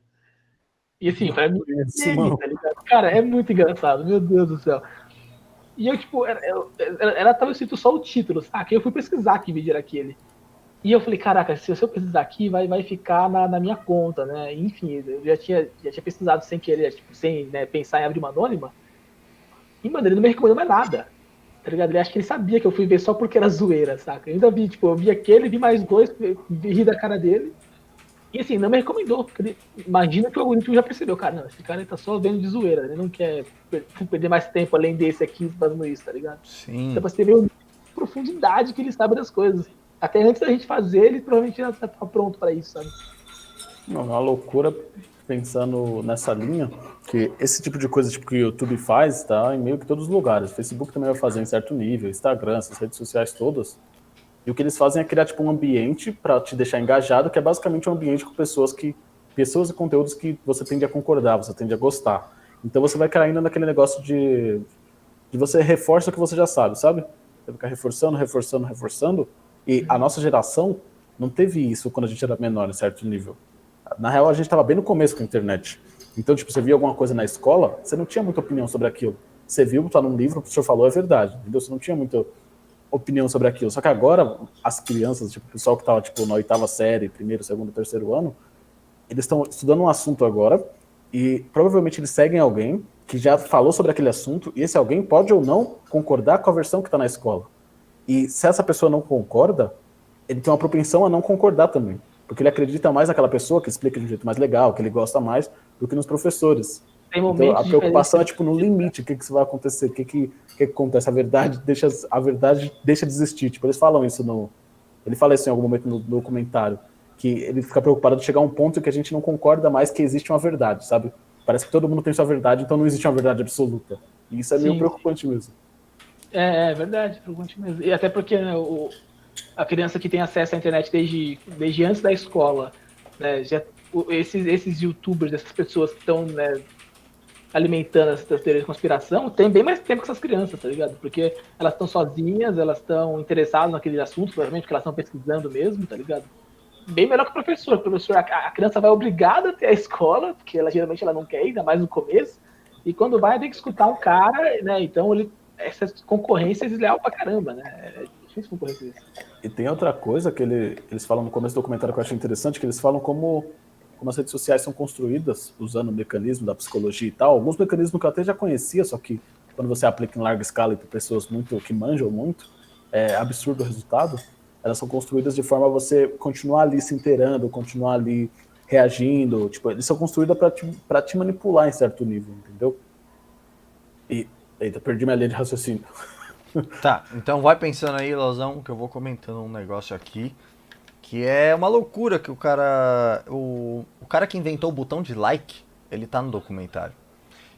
E assim, pra mim, é, tá cara, é muito engraçado, meu Deus do céu. E eu, tipo, era, era, era tava escrito só o título, saca? Eu fui pesquisar que vídeo era aquele. E eu falei, caraca, se eu pesquisar aqui, vai, vai ficar na, na minha conta, né? Enfim, eu já tinha, já tinha pesquisado sem querer, tipo, sem né, pensar em abrir uma anônima. E, mano, ele não me recomendou mais nada. Tá ligado? Ele acha que ele sabia que eu fui ver só porque era zoeira, saca? Eu ainda vi, tipo, eu vi aquele, vi mais dois, vi rir da cara dele. E assim, não me recomendou. Ele, imagina que o algoritmo já percebeu, cara, não, esse cara tá só vendo de zoeira, ele não quer perder mais tempo além desse aqui fazendo isso, tá ligado? Sim. Então pra você ver a profundidade que ele sabe das coisas. Até antes da gente fazer, ele provavelmente já tá pronto para isso, sabe? Não, é uma loucura pensando nessa linha, que esse tipo de coisa tipo, que o YouTube faz, tá em meio que todos os lugares. O Facebook também vai fazer em certo nível, Instagram, essas redes sociais todas. E o que eles fazem é criar tipo um ambiente para te deixar engajado, que é basicamente um ambiente com pessoas que pessoas e conteúdos que você tende a concordar, você tende a gostar. Então você vai caindo naquele negócio de de você reforça o que você já sabe, sabe? Você ficar reforçando, reforçando, reforçando. E a nossa geração não teve isso quando a gente era menor, em certo nível. Na real, a gente estava bem no começo com a internet. Então, tipo, você via alguma coisa na escola, você não tinha muita opinião sobre aquilo. Você viu, tá num livro, o professor falou, é verdade. Entendeu? Você não tinha muita opinião sobre aquilo. Só que agora, as crianças, tipo, o pessoal que estava tipo, na oitava série, primeiro, segundo, terceiro ano, eles estão estudando um assunto agora e provavelmente eles seguem alguém que já falou sobre aquele assunto e esse alguém pode ou não concordar com a versão que está na escola. E se essa pessoa não concorda, ele tem uma propensão a não concordar também. Porque ele acredita mais naquela pessoa que explica de um jeito mais legal, que ele gosta mais, do que nos professores. Então, a preocupação é tipo no limite, o que, que vai acontecer, o que, que, que, acontece, a verdade deixa a verdade deixa de existir. Tipo, eles falam isso no, ele fala isso em algum momento no documentário, que ele fica preocupado de chegar a um ponto que a gente não concorda mais que existe uma verdade, sabe? Parece que todo mundo tem sua verdade, então não existe uma verdade absoluta. E isso é meio preocupante mesmo. É, é verdade, preocupante mesmo. E até porque né, o, a criança que tem acesso à internet desde, desde antes da escola, né, já, esses, esses youtubers, essas pessoas que estão né, alimentando essas teorias de conspiração, tem bem mais tempo que essas crianças, tá ligado? Porque elas estão sozinhas, elas estão interessadas naquele assunto, provavelmente, porque elas estão pesquisando mesmo, tá ligado? Bem melhor que o professor. O professor, a, a criança vai obrigada a ter a escola, porque ela geralmente ela não quer ainda mais no começo. E quando vai, tem que escutar um cara, né? Então ele, essa concorrência é desleal pra caramba, né? É difícil concorrer com isso. E tem outra coisa que ele, eles falam no começo do documentário que eu achei interessante, que eles falam como como as redes sociais são construídas usando o mecanismo da psicologia e tal, alguns mecanismos que eu até já conhecia, só que quando você aplica em larga escala e para pessoas muito que manjam muito, é absurdo o resultado. Elas são construídas de forma a você continuar ali se inteirando, continuar ali reagindo. Tipo, eles são construídas para te, te manipular em certo nível, entendeu? E. Eita, perdi minha linha de raciocínio. Tá, então vai pensando aí, Lauzão, que eu vou comentando um negócio aqui. Que é uma loucura que o cara. O, o cara que inventou o botão de like, ele tá no documentário.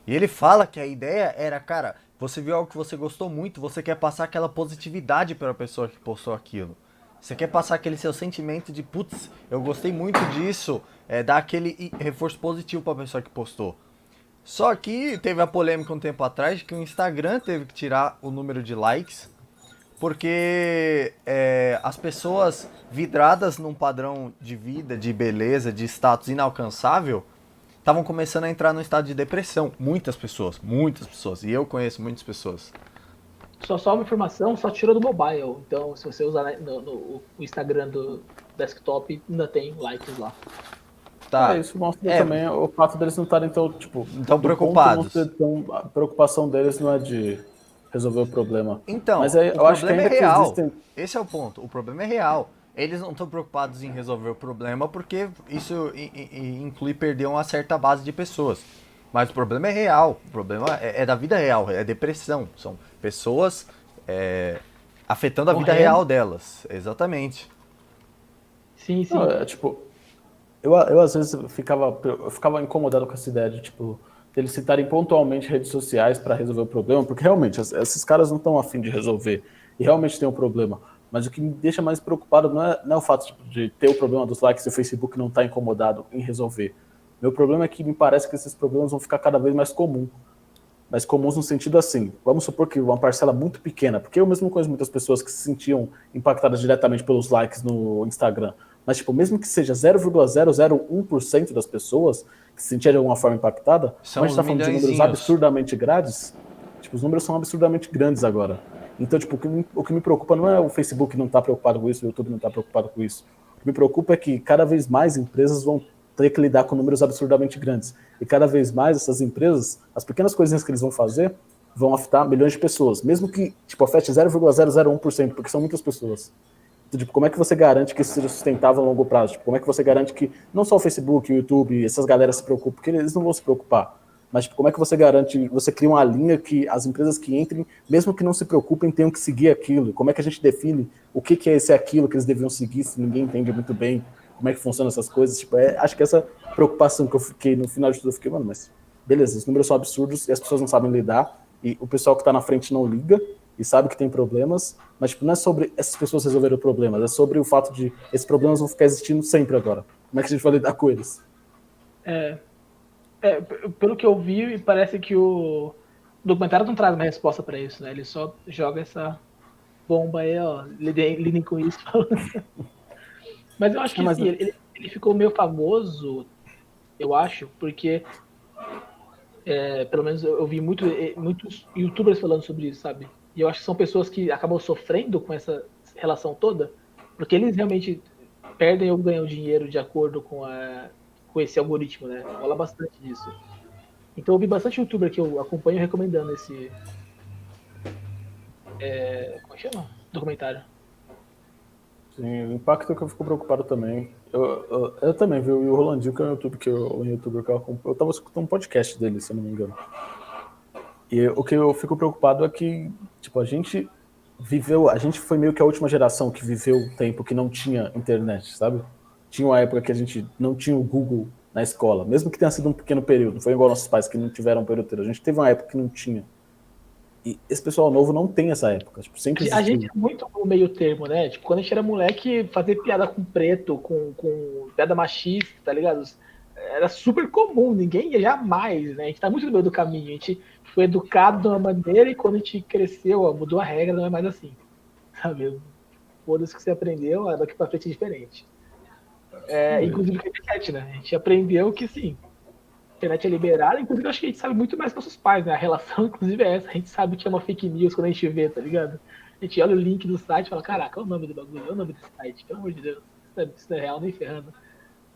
E ele fala que a ideia era, cara, você viu algo que você gostou muito, você quer passar aquela positividade para a pessoa que postou aquilo. Você quer passar aquele seu sentimento de, putz, eu gostei muito disso, é, dar aquele reforço positivo para a pessoa que postou. Só que teve a polêmica um tempo atrás que o Instagram teve que tirar o número de likes porque é, as pessoas vidradas num padrão de vida, de beleza, de status inalcançável, estavam começando a entrar no estado de depressão. Muitas pessoas, muitas pessoas. E eu conheço muitas pessoas. Só só uma informação, só tira do mobile. Então, se você usar no, no, o Instagram do desktop, ainda tem likes lá. Tá. É, isso mostra É. também o fato deles não estarem tão, tipo, Tão do preocupados. ponto tão- a preocupação deles não é de resolver o problema. Então, Mas aí, o eu acho que problema ainda é que real. existem- Esse é o ponto. O problema é real. Eles não estão preocupados em resolver o problema porque isso inclui perder uma certa base de pessoas. Mas o problema é real. O problema é, é da vida real. É depressão. São pessoas é, afetando a vida Morrendo. real delas. Exatamente. Sim, sim. Não, é, tipo, eu, eu às vezes ficava, eu ficava incomodado com essa ideia de, tipo, eles citarem pontualmente redes sociais para resolver o problema, porque realmente es- esses caras não estão afim de resolver e realmente tem um problema. Mas o que me deixa mais preocupado não é, não é o fato de ter o problema dos likes e o Facebook não estar incomodado em resolver. Meu problema é que me parece que esses problemas vão ficar cada vez mais comuns. Mais comuns no sentido assim, vamos supor que uma parcela muito pequena, porque eu mesmo conheço muitas pessoas que se sentiam impactadas diretamente pelos likes no Instagram, mas tipo, mesmo que seja 0,001% das pessoas que se sentia de alguma forma impactada, São a gente está os falando de números absurdamente grandes, tipo, os números são absurdamente grandes agora. Então, tipo, o que me, o que me preocupa não é o Facebook não estar preocupado com isso, o YouTube não estar preocupado com isso. O que me preocupa é que cada vez mais empresas vão ter que lidar com números absurdamente grandes. E cada vez mais essas empresas, as pequenas coisinhas que eles vão fazer, vão afetar milhões de pessoas. Mesmo que, tipo, afete 0,001%, porque são muitas pessoas. Tipo, como é que você garante que isso seja sustentável a longo prazo? Tipo, como é que você garante que não só o Facebook, o YouTube, essas galera se preocupem, porque eles não vão se preocupar. Mas tipo, como é que você garante, você cria uma linha que as empresas que entrem, mesmo que não se preocupem, tenham que seguir aquilo? Como é que a gente define o que, que é esse aquilo que eles deviam seguir se ninguém entende muito bem como é que funcionam essas coisas? Tipo, é, acho que essa preocupação que eu fiquei no final de tudo, eu fiquei, mano, mas beleza, os números são absurdos e as pessoas não sabem lidar, e o pessoal que está na frente não liga e sabe que tem problemas, mas tipo, não é sobre essas pessoas resolverem o problema, é sobre o fato de esses problemas vão ficar existindo sempre agora. Como é que a gente vai lidar com eles? É, é, pelo que eu vi, parece que o documentário não traz uma resposta pra isso, né? Ele só joga essa bomba aí, ó. Lidem, lidem com isso. Mas eu acho que É, mas- assim, ele, ele ficou meio famoso, eu acho, porque é, pelo menos eu, vi muito, eh, muitos youtubers falando sobre isso, sabe? E eu acho que são pessoas que acabam sofrendo com essa relação toda, porque eles realmente perdem ou ganham dinheiro de acordo com, a, com esse algoritmo, né? Fala bastante disso. Então eu vi bastante youtuber que eu acompanho recomendando esse. É, como é chama? Documentário. Sim, o impacto é que eu fico preocupado também. Eu, eu, eu também vi o Rolandinho, que é um youtuber que eu, um youtuber que eu acompanho. Eu tava escutando um podcast dele, se eu não me engano. E o que eu fico preocupado é que, tipo, a gente viveu, a gente foi meio que a última geração que viveu um tempo que não tinha internet, sabe? Tinha uma época que a gente não tinha o Google na escola, mesmo que tenha sido um pequeno período, não foi igual nossos pais que não tiveram um período inteiro. A gente teve uma época que não tinha. E esse pessoal novo não tem essa época, tipo, sempre A gente é muito no meio termo, né? Tipo, quando a gente era moleque, fazer piada com preto, com, com piada machista, tá ligado? Era super comum, ninguém ia jamais, né? A gente tá muito no meio do caminho. A gente foi educado de uma maneira e quando a gente cresceu, ó, mudou a regra, não é mais assim. Sabe? Foda-se que você aprendeu, ó, daqui pra frente é diferente. É, inclusive com a internet, né? A gente aprendeu que sim, a internet é liberada, inclusive eu acho que a gente sabe muito mais que nossos pais, né? A relação, inclusive, é essa. A gente sabe que é uma fake news quando a gente vê, tá ligado? A gente olha o link do site e fala, caraca, é o nome do bagulho, é o nome desse site, pelo amor de Deus, é, isso não é real nem ferrando.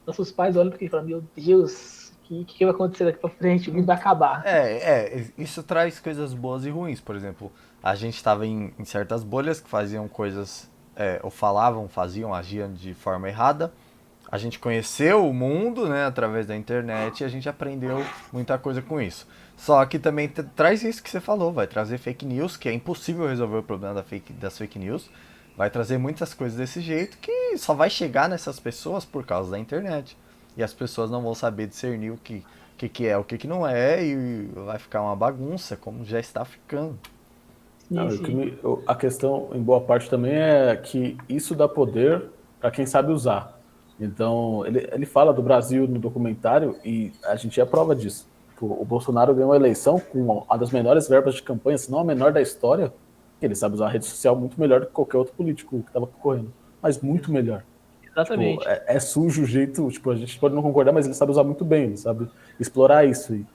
Nossos pais olham porque falam, meu Deus, o que, que vai acontecer daqui pra frente? O mundo vai acabar. É, é, isso traz coisas boas e ruins. Por exemplo, a gente estava em, em certas bolhas que faziam coisas, é, ou falavam, faziam, agiam de forma errada. A gente conheceu o mundo, né, através da internet e a gente aprendeu muita coisa com isso. Só que também traz isso que você falou, vai trazer fake news, que é impossível resolver o problema da fake, das fake news. Vai trazer muitas coisas desse jeito que só vai chegar nessas pessoas por causa da internet. E as pessoas não vão saber discernir o que, que, que é, o que, que não é, e vai ficar uma bagunça, como já está ficando. Não, que me- a questão, em boa parte, também é que isso dá poder para quem sabe usar. Então, ele, ele fala do Brasil no documentário e a gente é prova disso. Tipo, O Bolsonaro ganhou a eleição com uma das menores verbas de campanha, se não a menor da história. Ele sabe usar a rede social muito melhor do que qualquer outro político que estava concorrendo. Mas muito melhor. Exatamente. Tipo, é, é sujo o jeito, tipo, a gente pode não concordar, mas ele sabe usar muito bem, ele sabe explorar isso. E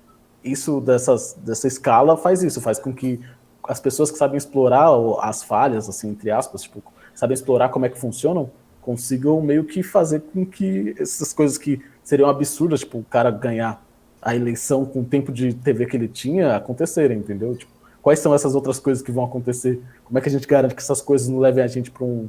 isso dessas, dessa escala faz isso, faz com que as pessoas que sabem explorar as falhas, assim, entre aspas, tipo, sabem explorar como é que funcionam, consigam meio que fazer com que essas coisas que seriam absurdas, tipo, o cara ganhar a eleição com o tempo de TV que ele tinha acontecerem, entendeu? Tipo, quais são essas outras coisas que vão acontecer? Como é que a gente garante que essas coisas não levem a gente para um,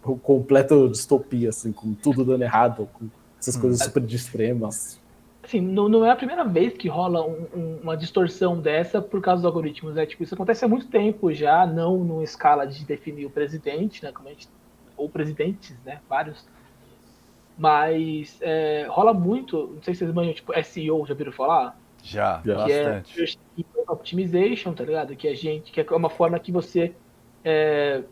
completo distopia, assim, com tudo dando errado, com essas hum. coisas super de extremas? Assim, não, não, é a primeira vez que rola um, um, uma distorção dessa por causa dos algoritmos. Né? Tipo, isso acontece há muito tempo já, não numa escala de definir o presidente, né? Como a gente, ou presidentes, né? Vários. Mas é, rola muito, não sei se vocês manjam, tipo, SEO, já viram falar? Já, já. Que é bastante. É optimization, tá ligado? Que a gente, que é uma forma que você é,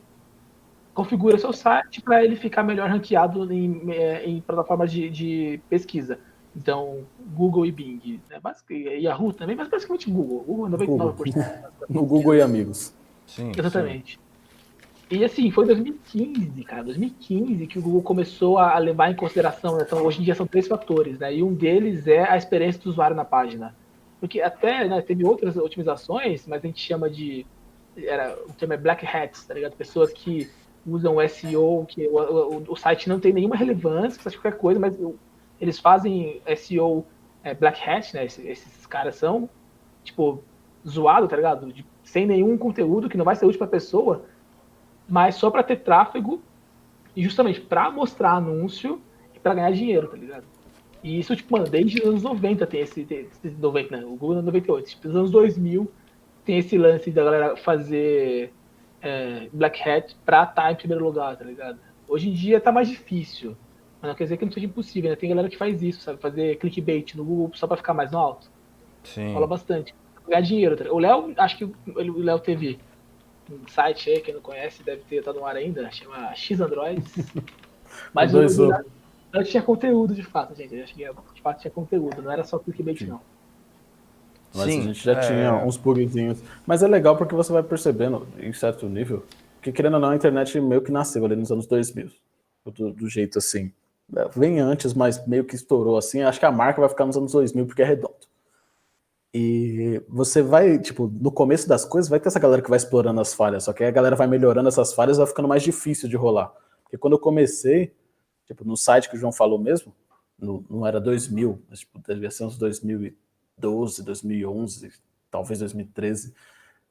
configura seu site para ele ficar melhor ranqueado em, é, em plataformas de, de pesquisa. Então, Google e Bing. Né? E Yahoo também, mas basicamente Google. Google 99%. Google. no Google e amigos. Sim, Exatamente. Sim. E assim, foi 2015, cara, 2015 que o Google começou a levar em consideração, né? então, hoje em dia são três fatores, né? E um deles é a experiência do usuário na página. Porque até, né, teve outras otimizações, mas a gente chama de, era, o termo é black hats, tá ligado? Pessoas que usam SEO, que o, o, o site não tem nenhuma relevância, faz qualquer coisa, mas eles fazem SEO é, black hat, né? Esses, esses, caras são, tipo, zoado, tá ligado? De, sem nenhum conteúdo que não vai ser útil pra pessoa, mas só para ter tráfego e justamente para mostrar anúncio e para ganhar dinheiro, tá ligado? E isso, tipo, mano, desde os anos 90 tem esse, tem esse 90, né? O Google é 98, tipo, nos anos 2000 tem esse lance da galera fazer é, Black Hat pra estar tá em primeiro lugar, tá ligado? Hoje em dia tá mais difícil. Mas não quer dizer que não seja impossível, né? Tem galera que faz isso, sabe? Fazer clickbait no Google só pra ficar mais no alto. Sim. Fala bastante. Ganhar dinheiro. Tá? O Léo, acho que o Léo teve um site aí, quem não conhece, deve ter estado no ar ainda, chama X Androids. Mas o, o, não tinha conteúdo de fato, gente. Eu acho que de fato tinha conteúdo, não era só clickbait, não. Mas Sim, a gente já é... tinha uns bugzinhos. Mas é legal porque você vai percebendo, em certo nível, que querendo ou não, a internet meio que nasceu ali nos anos 2000. Do, do jeito assim. É, vem antes, mas meio que estourou assim. Acho que a marca vai ficar nos anos 2000 porque é redondo. E você vai, tipo, no começo das coisas, vai ter essa galera que vai explorando as falhas, só que aí a galera vai melhorando essas falhas vai ficando mais difícil de rolar. Porque quando eu comecei, tipo, no site que o João falou mesmo, no, não era 2000, mas tipo, devia ser uns 2012, 2011, talvez 2013.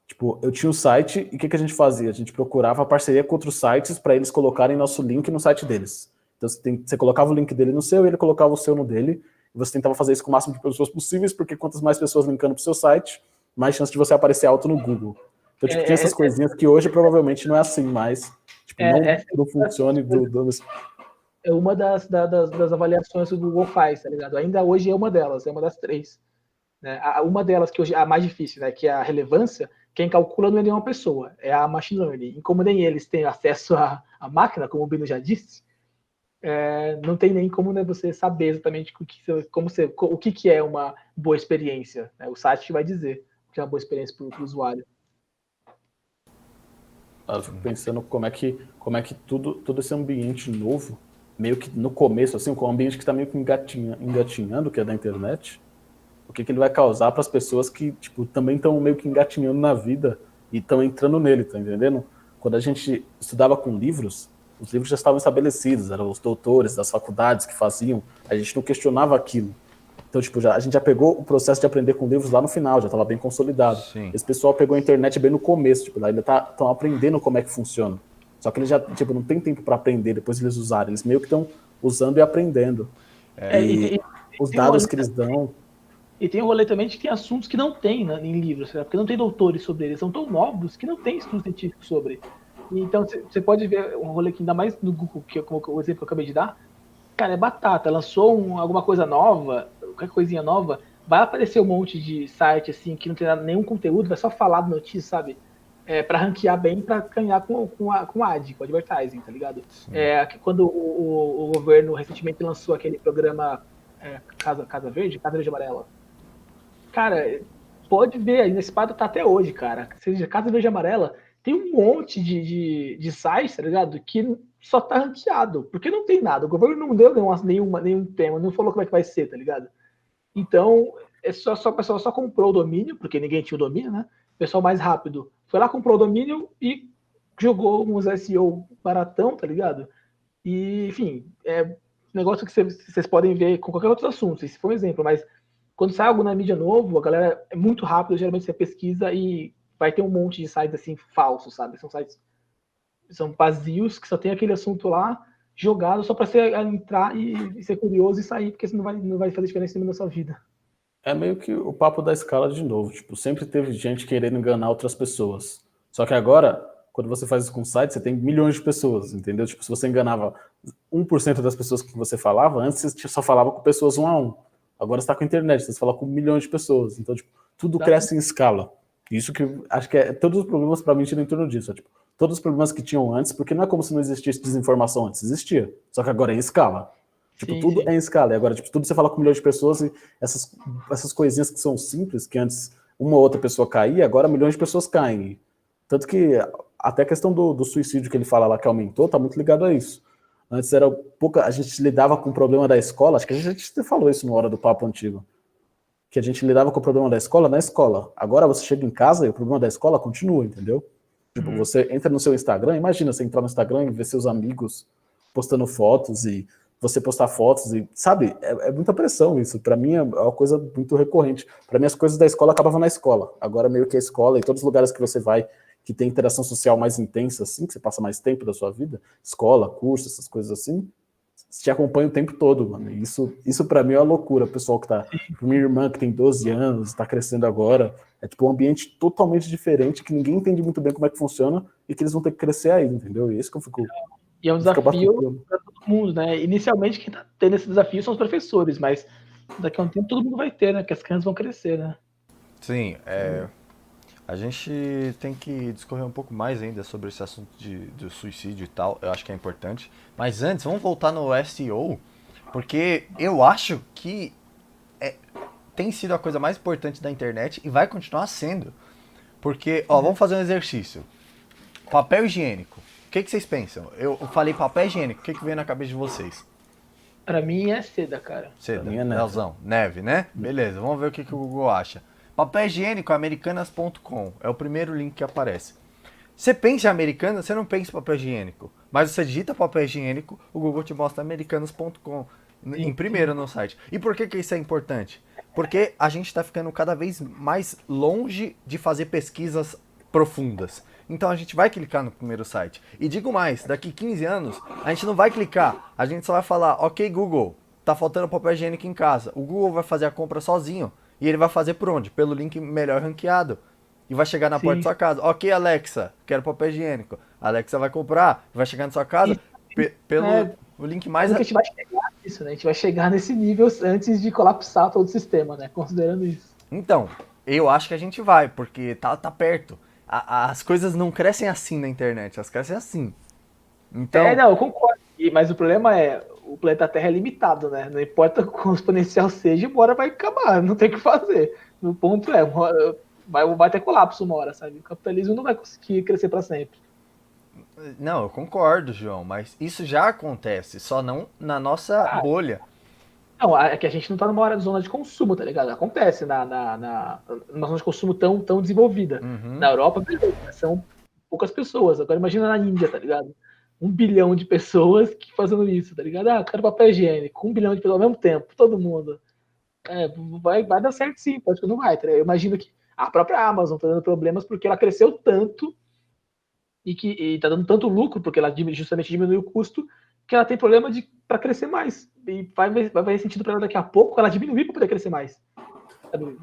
Tipo, eu tinha um site e o que, que a gente fazia? A gente procurava parceria com outros sites para eles colocarem nosso link no site deles. Então você, tem, você colocava o link dele no seu e ele colocava o seu no dele você tentava fazer isso com o máximo de pessoas possíveis, porque quantas mais pessoas linkando para o seu site, mais chance de você aparecer alto no Google. Então, tipo, é, tinha essas é, coisinhas que hoje provavelmente não é assim mais. Tipo, é, não, é, não funcione do, do... É uma das, das, das, avaliações que o Google faz, tá ligado? Ainda hoje é uma delas, é uma das três. Né? Uma delas, que hoje é a mais difícil, né? que é a relevância, quem calcula não é nenhuma pessoa, é a machine learning. E como nem eles têm acesso à, à máquina, como o Bino já disse, é, não tem nem como né, você saber exatamente o que, como você, o que, que é uma boa experiência. Né? O site vai dizer o que é uma boa experiência para o usuário. Eu fico pensando como é que, como é que tudo, todo esse ambiente novo, meio que no começo, assim, com o ambiente que está meio que engatinha, engatinhando, que é da internet, o que, que ele vai causar para as pessoas que tipo, também estão meio que engatinhando na vida e estão entrando nele, tá entendendo? Quando a gente estudava com livros, os livros já estavam estabelecidos, eram os doutores das faculdades que faziam, a gente não questionava aquilo. Então, tipo, já, a gente já pegou o processo de aprender com livros lá no final, já estava bem consolidado. Sim. Esse pessoal pegou a internet bem no começo, tipo, ainda estão tá, aprendendo como é que funciona. Só que eles já, tipo, não tem tempo para aprender depois eles usarem, eles meio que estão usando e aprendendo. É, e, e, os dados que eles dão. E tem o rolê também de que tem assuntos que não tem né, em livros, porque não tem doutores sobre eles, são tão novos que não tem estudo científico sobre. Então você pode ver um rolê que ainda mais no Google, que como o exemplo que eu acabei de dar, cara, é batata. Lançou um, alguma coisa nova, qualquer coisinha nova, vai aparecer um monte de site assim que não tem nenhum conteúdo, vai só falar de notícia, sabe? É, para ranquear bem, para ganhar com, com, a, com ad, com advertising, tá ligado? É, quando o, o, o, governo recentemente lançou aquele programa é, Casa, Casa Verde, Casa Verde Amarela. Cara, pode ver, aí nesse quadro tá até hoje, cara. Seja Casa Verde Amarela, tem um monte de, de, de sites, tá ligado? Que só tá ranqueado, porque não tem nada. O governo não deu nenhuma, nenhuma, nenhum tema, não falou como é que vai ser, tá ligado? Então, é só, só, o pessoal só comprou o domínio, porque ninguém tinha o domínio, né? O pessoal mais rápido foi lá, comprou o domínio e jogou uns SEO baratão, tá ligado? E, enfim, é, negócio que vocês podem ver com qualquer outro assunto, esse foi um exemplo, mas quando sai algo na mídia novo, a galera é muito rápido, geralmente você pesquisa e vai ter um monte de sites assim falsos, sabe? São sites são vazios que só tem aquele assunto lá jogado só para você entrar e, e, ser curioso e sair, porque isso não vai, não vai fazer diferença na sua vida. É meio que o papo da escala de novo. Tipo, sempre teve gente querendo enganar outras pessoas. Só que agora, quando você faz isso com site, você tem milhões de pessoas, entendeu? Tipo, se você enganava 1% das pessoas que você falava, antes você só falava com pessoas um a um. Agora você está com a internet, você fala com milhões de pessoas. Então, tipo, tudo cresce em escala. Isso que acho que é todos os problemas para mim tiram em torno disso. É, tipo, todos os problemas que tinham antes, porque não é como se não existisse desinformação antes, existia. Só que agora é em escala. Tipo, sim, tudo sim. é em escala. E agora, tipo, tudo você fala com milhões de pessoas e essas, essas coisinhas que são simples, que antes uma ou outra pessoa caía, agora milhões de pessoas caem. Tanto que até a questão do, do suicídio que ele fala lá que aumentou, tá muito ligado a isso. Antes era pouca, a gente lidava com o problema da escola, acho que a gente falou isso na hora do papo antigo. Que a gente lidava com o problema da escola na escola. Agora você chega em casa e o problema da escola continua, entendeu? Tipo, uhum. você entra no seu Instagram, imagina você entrar no Instagram e ver seus amigos postando fotos e você postar fotos e, sabe, é, é muita pressão isso. Para mim é uma coisa muito recorrente. Para mim as coisas da escola acabavam na escola. Agora meio que a escola e todos os lugares que você vai que tem interação social mais intensa assim, que você passa mais tempo da sua vida, escola, curso, essas coisas assim, te acompanha o tempo todo, mano. Isso, isso para mim é uma loucura, o pessoal que tá. Minha irmã que tem 12 anos, tá crescendo agora, é tipo um ambiente totalmente diferente, que ninguém entende muito bem como é que funciona e que eles vão ter que crescer aí, entendeu? E é isso que eu fico. E é um desafio para todo mundo, né? Inicialmente, quem tá tendo esse desafio são os professores, mas daqui a um tempo todo mundo vai ter, né? Porque as crianças vão crescer, né? Sim, é. A gente tem que discorrer um pouco mais ainda sobre esse assunto de, de suicídio e tal, eu acho que é importante. Mas antes, vamos voltar no SEO, porque eu acho que é, tem sido a coisa mais importante da internet e vai continuar sendo. Porque, ó, vamos fazer um exercício. Papel higiênico. O que, que vocês pensam? Eu falei papel higiênico, o que, que vem na cabeça de vocês? Pra mim é seda, cara. Seda, pra mim é neve. neve, né? Beleza, vamos ver o que, que o Google acha. Papel higiênico, americanas.com. É o primeiro link que aparece. Você pensa em americanas, você não pensa em papel higiênico. Mas você digita papel higiênico, o Google te mostra americanas.com em primeiro no site. E por que, que isso é importante? Porque a gente está ficando cada vez mais longe de fazer pesquisas profundas. Então a gente vai clicar no primeiro site. E digo mais, daqui 15 anos, a gente não vai clicar, a gente só vai falar, ok Google, tá faltando papel higiênico em casa. O Google vai fazer a compra sozinho. E ele vai fazer por onde? Pelo link melhor ranqueado. E vai chegar na Sim. porta da sua casa. Ok, Alexa, quero papel higiênico. A Alexa vai comprar, vai chegar na sua casa pelo é, o link mais. A gente vai chegar nisso, né? A gente vai chegar nesse nível antes de colapsar todo o sistema, né? Considerando isso. Então, eu acho que a gente vai, porque tá, tá perto. A, as coisas não crescem assim na internet, elas crescem assim. Então... É, não, eu concordo. Mas o problema é, o planeta Terra é limitado, né? Não importa quão exponencial seja, uma hora vai acabar, não tem o que fazer. O ponto é, hora, vai, vai ter colapso uma hora, sabe? O capitalismo não vai conseguir crescer para sempre. Não, eu concordo, João, mas isso já acontece, só não na nossa ah, bolha. Não, é que a gente não tá numa hora zona de consumo, tá ligado? Acontece na, na, na numa zona de consumo tão, tão desenvolvida. Uhum. Na Europa, são poucas pessoas. Agora imagina na Índia, tá ligado? Um bilhão de pessoas que fazendo isso, tá ligado? Ah, quero papel higiênico, um bilhão de pessoas ao mesmo tempo, todo mundo. É, vai, vai dar certo sim, pode que não vai. Tá? Eu imagino que a própria Amazon tá dando problemas porque ela cresceu tanto e que e tá dando tanto lucro, porque ela justamente diminuiu o custo, que ela tem problema de para crescer mais. E vai, vai fazer sentido para ela daqui a pouco ela diminuir para poder crescer mais.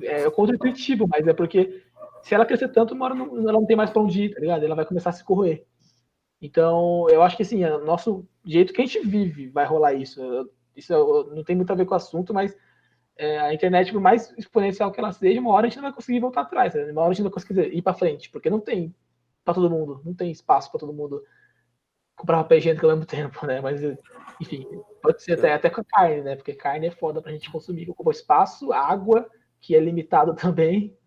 É, é contra-intuitivo, mas é porque se ela crescer tanto, uma hora não, ela não tem mais para onde ir, tá ligado? Ela vai começar a se corroer. Então, eu acho que assim, é o nosso jeito que a gente vive vai rolar isso. Isso não tem muito a ver com o assunto, mas é, a internet, por mais exponencial que ela seja, uma hora a gente não vai conseguir voltar atrás, né? uma hora a gente não vai conseguir ir para frente, porque não tem para todo mundo, não tem espaço para todo mundo comprar papel higiênico ao mesmo tempo, né? Mas, enfim, pode ser até, até com a carne, né? Porque carne é foda para a gente consumir. Ocupa espaço, água, que é limitado também,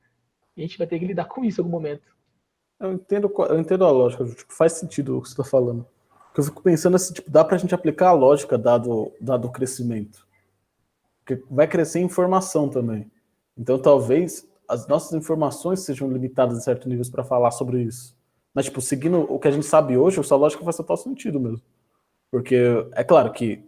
e a gente vai ter que lidar com isso em algum momento. Eu entendo, eu entendo a lógica, tipo, faz sentido o que você está falando. Porque eu fico pensando assim, tipo, dá para a gente aplicar a lógica dado, dado o crescimento. Porque vai crescer informação também. Então talvez as nossas informações sejam limitadas em certos níveis para falar sobre isso. Mas, tipo, seguindo o que a gente sabe hoje, essa lógica faz total sentido mesmo. Porque é claro que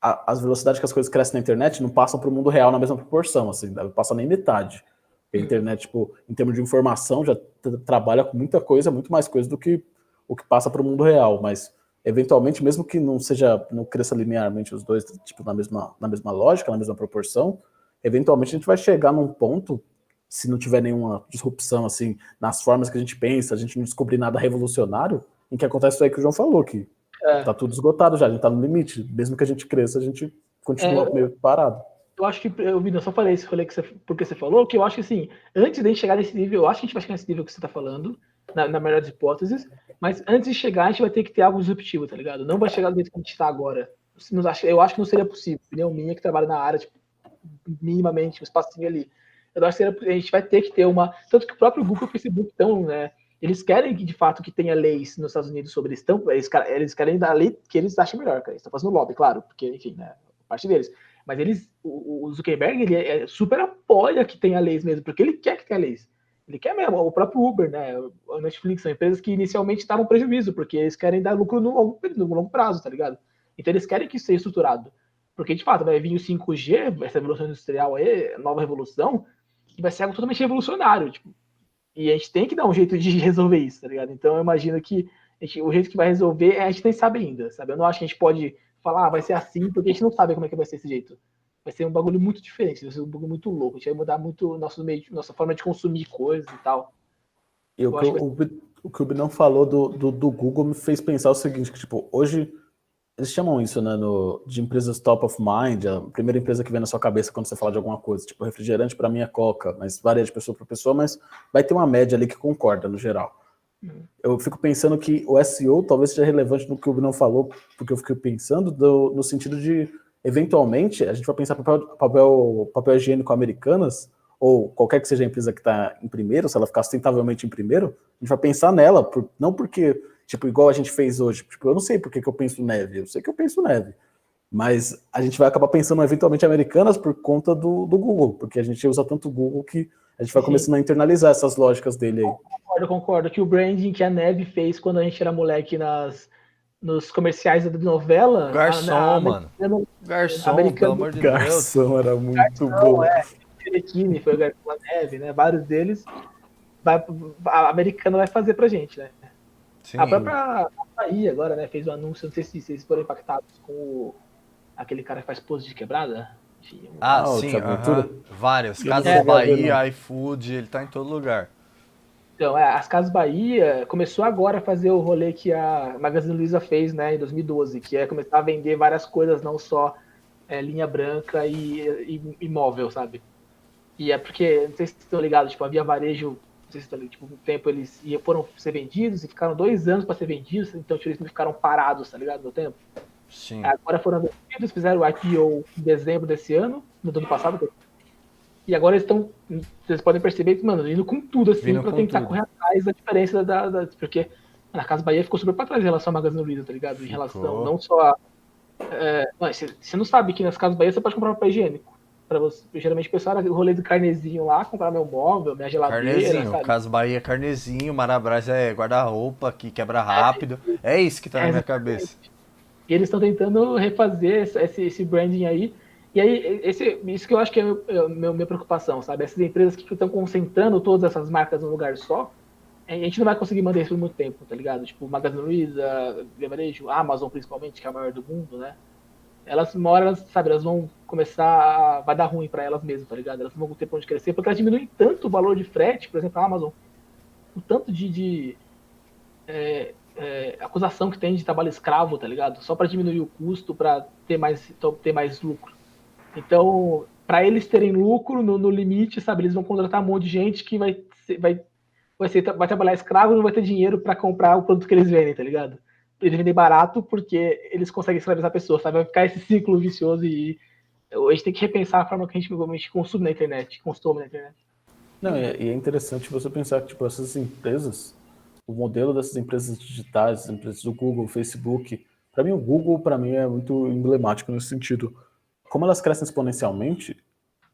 a, as velocidades que as coisas crescem na internet não passam para o mundo real na mesma proporção, assim, não passa nem metade. A internet, tipo, em termos de informação, já trabalha com muita coisa, muito mais coisa do que o que passa para o mundo real, mas eventualmente, mesmo que não seja, não cresça linearmente os dois, tipo, na mesma, na mesma lógica, na mesma proporção, eventualmente a gente vai chegar num ponto, se não tiver nenhuma disrupção, assim, nas formas que a gente pensa, a gente não descobrir nada revolucionário, em que acontece isso aí que o João falou, que é. tá tudo esgotado já, a gente tá no limite, mesmo que a gente cresça, a gente continua é, meio parado. Eu acho que, eu, eu só falei esse rolê que você, porque você falou, que eu acho que, assim, antes de chegar nesse nível, eu acho que a gente vai chegar nesse nível que você tá falando, na, na melhor das hipóteses, mas antes de chegar, a gente vai ter que ter algo disruptivo, tá ligado? Não vai chegar do jeito que a gente está agora. Eu acho que não seria possível. Opinião minha que trabalha na área, tipo, minimamente, um espacinho ali. Eu acho que a gente vai ter que ter uma. Tanto que o próprio Google e o Facebook estão, né? Eles querem que, de fato, que tenha leis nos Estados Unidos sobre isso. Então, eles, eles querem dar lei que eles acham melhor, cara. Eles estão fazendo lobby, claro, porque, enfim, né? Parte deles. Mas eles, o, o Zuckerberg, ele é, é super apoia que tenha leis mesmo, porque ele quer que tenha leis. Ele quer mesmo, o próprio Uber, né? A Netflix são empresas que inicialmente estavam prejuízo, porque eles querem dar lucro no longo, no longo prazo, tá ligado? Então eles querem que isso seja estruturado. Porque, de fato, vai vir o 5G, essa revolução industrial aí, nova revolução, que vai ser algo totalmente revolucionário. Tipo, e a gente tem que dar um jeito de resolver isso, tá ligado? Então eu imagino que gente, o jeito que vai resolver, a gente nem sabe ainda, sabe? Eu não acho que a gente pode falar, ah, vai ser assim, porque a gente não sabe como é que vai ser esse jeito vai ser um bagulho muito diferente, vai ser um bagulho muito louco. A gente vai mudar muito nosso meio, nossa forma de consumir coisas e tal. E o, que, o, o que o Binão falou do, do, do, Google me fez pensar o seguinte, que tipo, hoje eles chamam isso né, no, de empresas top of mind, a primeira empresa que vem na sua cabeça quando você fala de alguma coisa, tipo refrigerante para mim é Coca, mas varia de pessoa para pessoa, mas vai ter uma média ali que concorda no geral. Eu fico pensando que o SEO talvez seja relevante no que o Binão falou, porque eu fiquei pensando do, no sentido de eventualmente, a gente vai pensar papel, papel, papel higiênico americanas, ou qualquer que seja a empresa que está em primeiro, se ela ficar sustentavelmente em primeiro, a gente vai pensar nela, por, não porque, tipo, igual a gente fez hoje. Tipo, eu não sei por que, que eu penso neve, eu sei que eu penso neve. Mas a gente vai acabar pensando eventualmente americanas por conta do, do Google, porque a gente usa tanto o Google que a gente vai começando a internalizar essas lógicas dele aí. Concordo, concordo. Que o branding que a Neve fez quando a gente era moleque nas, nos comerciais da novela. Garçom, na, na, mano. Garçom, americano. pelo amor de Deus. Garçom era muito Garçom, bom. É, Terequine foi o Garçom da Neve, né? Vários deles. Vai, a americana vai fazer pra gente, né? Sim. A própria Bahia agora, né? Fez um anúncio, não sei se vocês foram impactados com o, aquele cara que faz pose de quebrada. Ah, ah sim, uh -huh. vários. Casa Bahia, iFood, ele tá em todo lugar. Então, é, as Casas Bahia começou agora a fazer o rolê que a Magazine Luiza fez, né, em 2012, que é começar a vender várias coisas, não só é, linha branca e, e, imóvel, sabe? E é porque, não sei se vocês estão ligados, tipo, havia varejo, não sei se estão ligados, tipo, um tempo eles foram ser vendidos e ficaram dois anos para ser vendidos, então tipo, eles ficaram parados, tá ligado, no tempo. Sim. Agora foram vendidos, fizeram o IPO em dezembro desse ano, no ano passado, e agora eles estão. Vocês podem perceber que, mano, indo com tudo, assim, para tentar tudo. correr atrás da diferença da. da porque a Casa Bahia ficou super pra trás em relação ao Magazine Luiza, tá ligado? Em ficou. relação, não só. A, é, você, você não sabe que nas Casas Bahia você pode comprar papel higiênico. Pra você, geralmente o pessoal era o rolê do carnezinho lá, comprar meu móvel, minha geladeira. Carnezinho, sabe? Casa Bahia é carnezinho, Marabras é guarda-roupa que quebra rápido. É, é isso que tá é, na minha cabeça. E eles estão tentando refazer esse, esse branding aí e aí, esse, isso que eu acho que é a é meu, minha preocupação, sabe? Essas empresas que estão concentrando todas essas marcas num lugar só, a gente não vai conseguir manter isso por muito tempo, tá ligado? Tipo, Magazine Luiza, Levarejo, Amazon principalmente, que é a maior do mundo, né? Elas, uma hora, elas, sabe, elas vão começar a... vai dar ruim para elas mesmas, tá ligado? Elas não vão ter pra onde crescer, porque elas diminuem tanto o valor de frete, por exemplo, a Amazon, o tanto de, de é, é, acusação que tem de trabalho escravo, tá ligado? Só para diminuir o custo, para ter mais, ter mais lucro. Então, para eles terem lucro no, no, limite, sabe, eles vão contratar um monte de gente que vai, vai, vai, ser, vai trabalhar escravo e não vai ter dinheiro para comprar o produto que eles vendem, tá ligado? Eles vendem barato porque eles conseguem escravizar a pessoa, sabe? Vai ficar esse ciclo vicioso e a gente tem que repensar a forma que a gente, a gente consome na internet, consome na internet. Não, e é interessante você pensar que tipo, essas empresas, o modelo dessas empresas digitais, empresas do Google, Facebook, para mim o Google para mim é muito emblemático nesse sentido. Como elas crescem exponencialmente,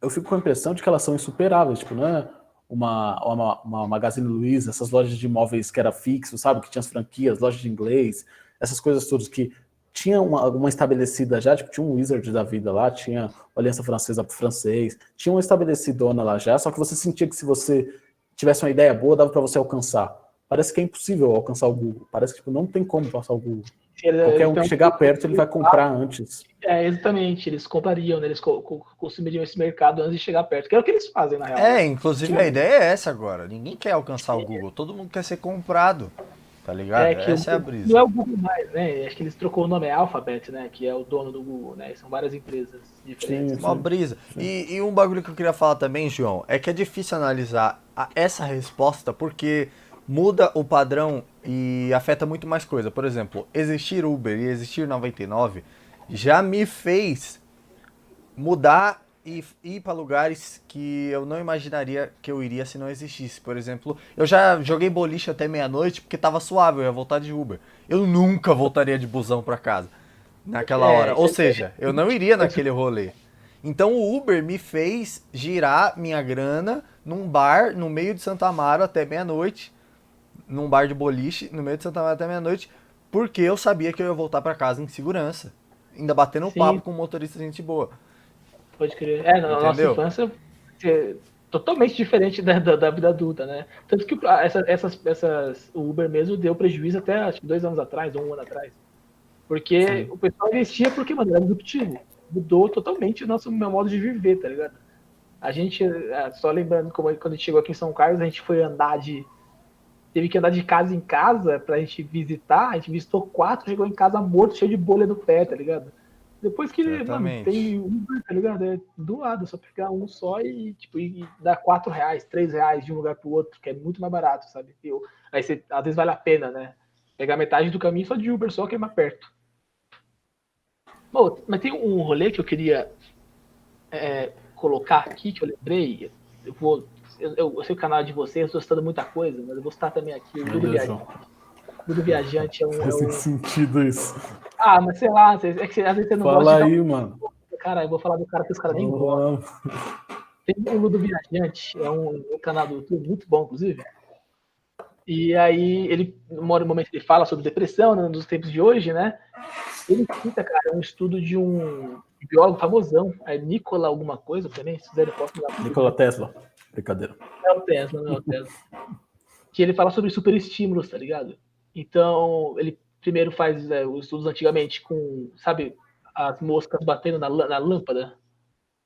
eu fico com a impressão de que elas são insuperáveis, tipo, não é uma, uma, uma Magazine Luiza, essas lojas de imóveis que era fixo, sabe, que tinha as franquias, lojas de inglês, essas coisas todas que tinha uma, uma estabelecida já, tipo, tinha um Wizard da vida lá, tinha Aliança Francesa pro francês, tinha uma estabelecedona lá já, só que você sentia que se você tivesse uma ideia boa, dava para você alcançar. Parece que é impossível alcançar o Google. Parece que tipo, não tem como passar o Google. Qualquer um que chegar perto, ele vai comprar antes. É, exatamente. Eles comprariam, né? eles consumiriam esse mercado antes de chegar perto, que é o que eles fazem, na real. É, inclusive a ideia é essa agora. Ninguém quer alcançar o Google, todo mundo quer ser comprado. Tá ligado? É que Essa o, é a brisa. Não é o Google mais, né? Acho que eles trocou o nome, é Alphabet, né? Que é o dono do Google, né? São várias empresas diferentes. Sim, Uma brisa. E, e, um bagulho que eu queria falar também, João, é que é difícil analisar a, essa resposta porque muda o padrão e afeta muito mais coisa. Por exemplo, existir Uber e existir 99 já me fez mudar e ir para lugares que eu não imaginaria que eu iria se não existisse. Por exemplo, eu já joguei boliche até meia-noite porque tava suave, eu ia voltar de Uber. Eu nunca voltaria de busão para casa naquela é, hora. Ou seja, eu não iria naquele rolê. Então o Uber me fez girar minha grana num bar no meio de Santa Amaro até meia-noite, num bar de boliche no meio de Santa Amaro até meia-noite, porque eu sabia que eu ia voltar para casa em segurança, ainda batendo um papo com um motorista gente boa. Pode crer. É, na nossa infância é totalmente diferente da, da, da, vida adulta, né? Tanto que essa, essas, essas, o Uber mesmo deu prejuízo até acho que dois anos atrás, ou um ano atrás. Porque Sim. o pessoal investia porque, mano, era disruptivo. Mudou totalmente o nosso meu modo de viver, tá ligado? A gente, é, só lembrando como quando a gente chegou aqui em São Carlos, a gente foi andar de. Teve que andar de casa em casa pra gente visitar. A gente visitou quatro, chegou em casa morto, cheio de bolha no pé, tá ligado? Depois que mano, tem Uber, tá ligado? É do lado, é só pegar um só e, tipo, e dar quatro reais, três reais de um lugar pro outro, que é muito mais barato, sabe? Eu, aí você, às vezes vale a pena, né? Pegar metade do caminho só de Uber, só que é mais perto. Bom, mas tem um rolê que eu queria é, colocar aqui, que eu lembrei. Eu vou. Eu, eu, sei o canal de vocês, eu estou citando muita coisa, mas eu vou citar também aqui o Dudu Viajante. Dudu Viajante é um. Faz é um... sentido isso. Ah, mas sei lá, é que às vezes você não Fala gosta aí, mano. Cara, eu vou falar do cara que os caras nem gostam. Tem o Ludo Viajante, é um, um, canal do YouTube muito bom, inclusive. E aí, ele, no momento, ele fala sobre depressão, né, nos tempos de hoje, né? Ele cita, cara, um estudo de um biólogo famosão, é Nikola alguma coisa também, se quiser, posso dar. Nikola Tesla. Brincadeira. É o Tesla, não é o Tesla. que ele fala sobre superestímulos, tá ligado? Então, ele primeiro faz é, os estudos antigamente com, sabe, as moscas batendo na, na lâmpada.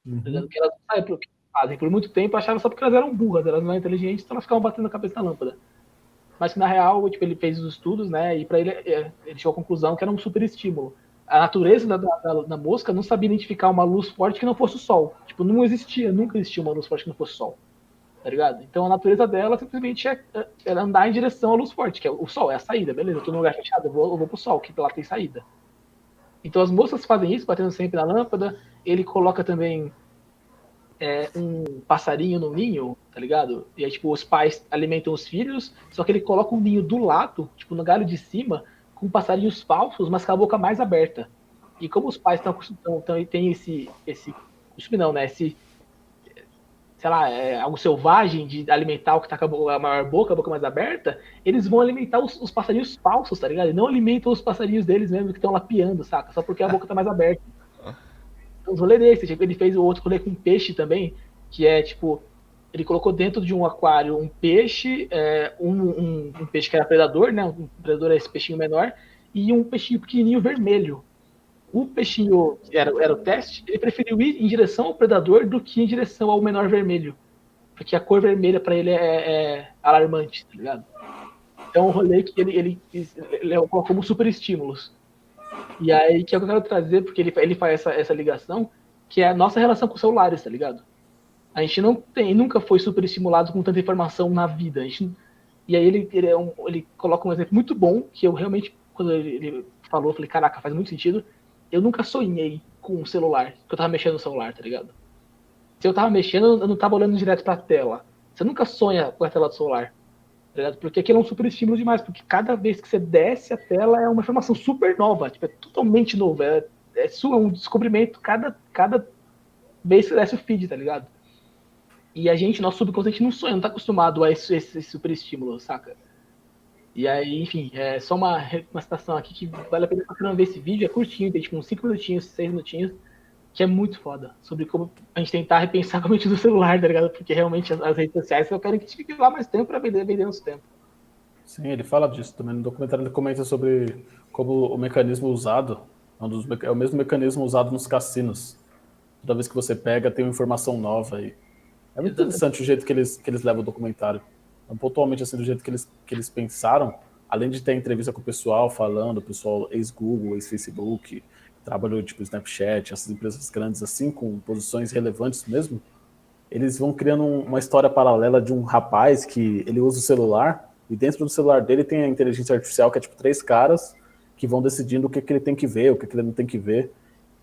Uhum. Que elas não sabem por que fazem. Por muito tempo achavam só porque elas eram burras, elas não eram inteligentes, então elas ficavam batendo na cabeça da lâmpada. Mas que na real, tipo, ele fez os estudos, né, e para ele, é, ele chegou à conclusão que era um super estímulo. A natureza da, da, da, mosca não sabia identificar uma luz forte que não fosse o sol. Tipo, não existia, nunca existia uma luz forte que não fosse o sol tá ligado? Então a natureza dela simplesmente é, é, é, andar em direção à luz forte, que é o sol, é a saída, beleza, eu tô num lugar fechado, eu vou, eu vou pro sol, que lá tem saída. Então as moças fazem isso, batendo sempre na lâmpada, ele coloca também é, um passarinho no ninho, tá ligado? E aí, tipo, os pais alimentam os filhos, só que ele coloca um ninho do lado, tipo, no galho de cima, com passarinhos falsos, mas com a boca mais aberta. E como os pais estão tem esse, esse costume não, né? Esse sei lá, é, algo selvagem de alimentar o que tá com a maior boca, a boca mais aberta, eles vão alimentar os, os passarinhos falsos, tá ligado? E não alimentam os passarinhos deles mesmo que estão lá piando, saca? Só porque a boca tá mais aberta. Então, os rolês desse, tipo, ele fez o outro rolê com peixe também, que é tipo, ele colocou dentro de um aquário um peixe, é, um, um, um, peixe que era predador, né? Um predador é esse peixinho menor, e um peixinho pequenininho vermelho o peixinho, era, era o teste, ele preferiu ir em direção ao predador do que em direção ao menor vermelho. Porque a cor vermelha para ele é, é, alarmante, tá ligado? Então o rolê que ele, ele, ele colocou como super estímulos. E aí que é o que eu quero trazer, porque ele, ele faz essa, essa ligação, que é a nossa relação com celulares, tá ligado? A gente não tem, nunca foi super estimulado com tanta informação na vida. Gente, e aí ele, ele, é um, ele coloca um exemplo muito bom, que eu realmente, quando ele, ele falou, eu falei, caraca, faz muito sentido eu nunca sonhei com um celular, que eu tava mexendo no celular, tá ligado? Se eu tava mexendo, eu não tava olhando direto pra tela. Você nunca sonha com a tela do celular, tá ligado? Porque aquilo é um super estímulo demais, porque cada vez que você desce a tela é uma informação super nova, tipo, é totalmente novo, é, é, é um descobrimento cada, cada vez que você desce o feed, tá ligado? E a gente, nosso subconsciente não sonha, não tá acostumado a esse, esse super estímulo, saca? E aí, enfim, é só uma, uma citação aqui que vale a pena pra não ver esse vídeo, é curtinho, tem tipo uns 5 minutinhos, 6 minutinhos, que é muito foda. Sobre como a gente tentar repensar a mente do celular, tá ligado? Porque realmente as, as redes sociais eu quero que fique lá mais tempo pra vender, vender nosso tempo. Sim, ele fala disso também. No documentário ele comenta sobre como o mecanismo usado é, um dos, é o mesmo mecanismo usado nos cassinos. Toda vez que você pega, tem uma informação nova aí. É muito interessante o jeito que eles, que eles levam o documentário. Pontualmente, assim, do jeito que eles, que eles pensaram, além de ter entrevista com o pessoal falando, o pessoal ex-Google, ex-Facebook, trabalhou tipo Snapchat, essas empresas grandes assim, com posições relevantes mesmo, eles vão criando uma história paralela de um rapaz que ele usa o celular e dentro do celular dele tem a inteligência artificial que é tipo três caras que vão decidindo o que, que ele tem que ver, o que, que ele não tem que ver.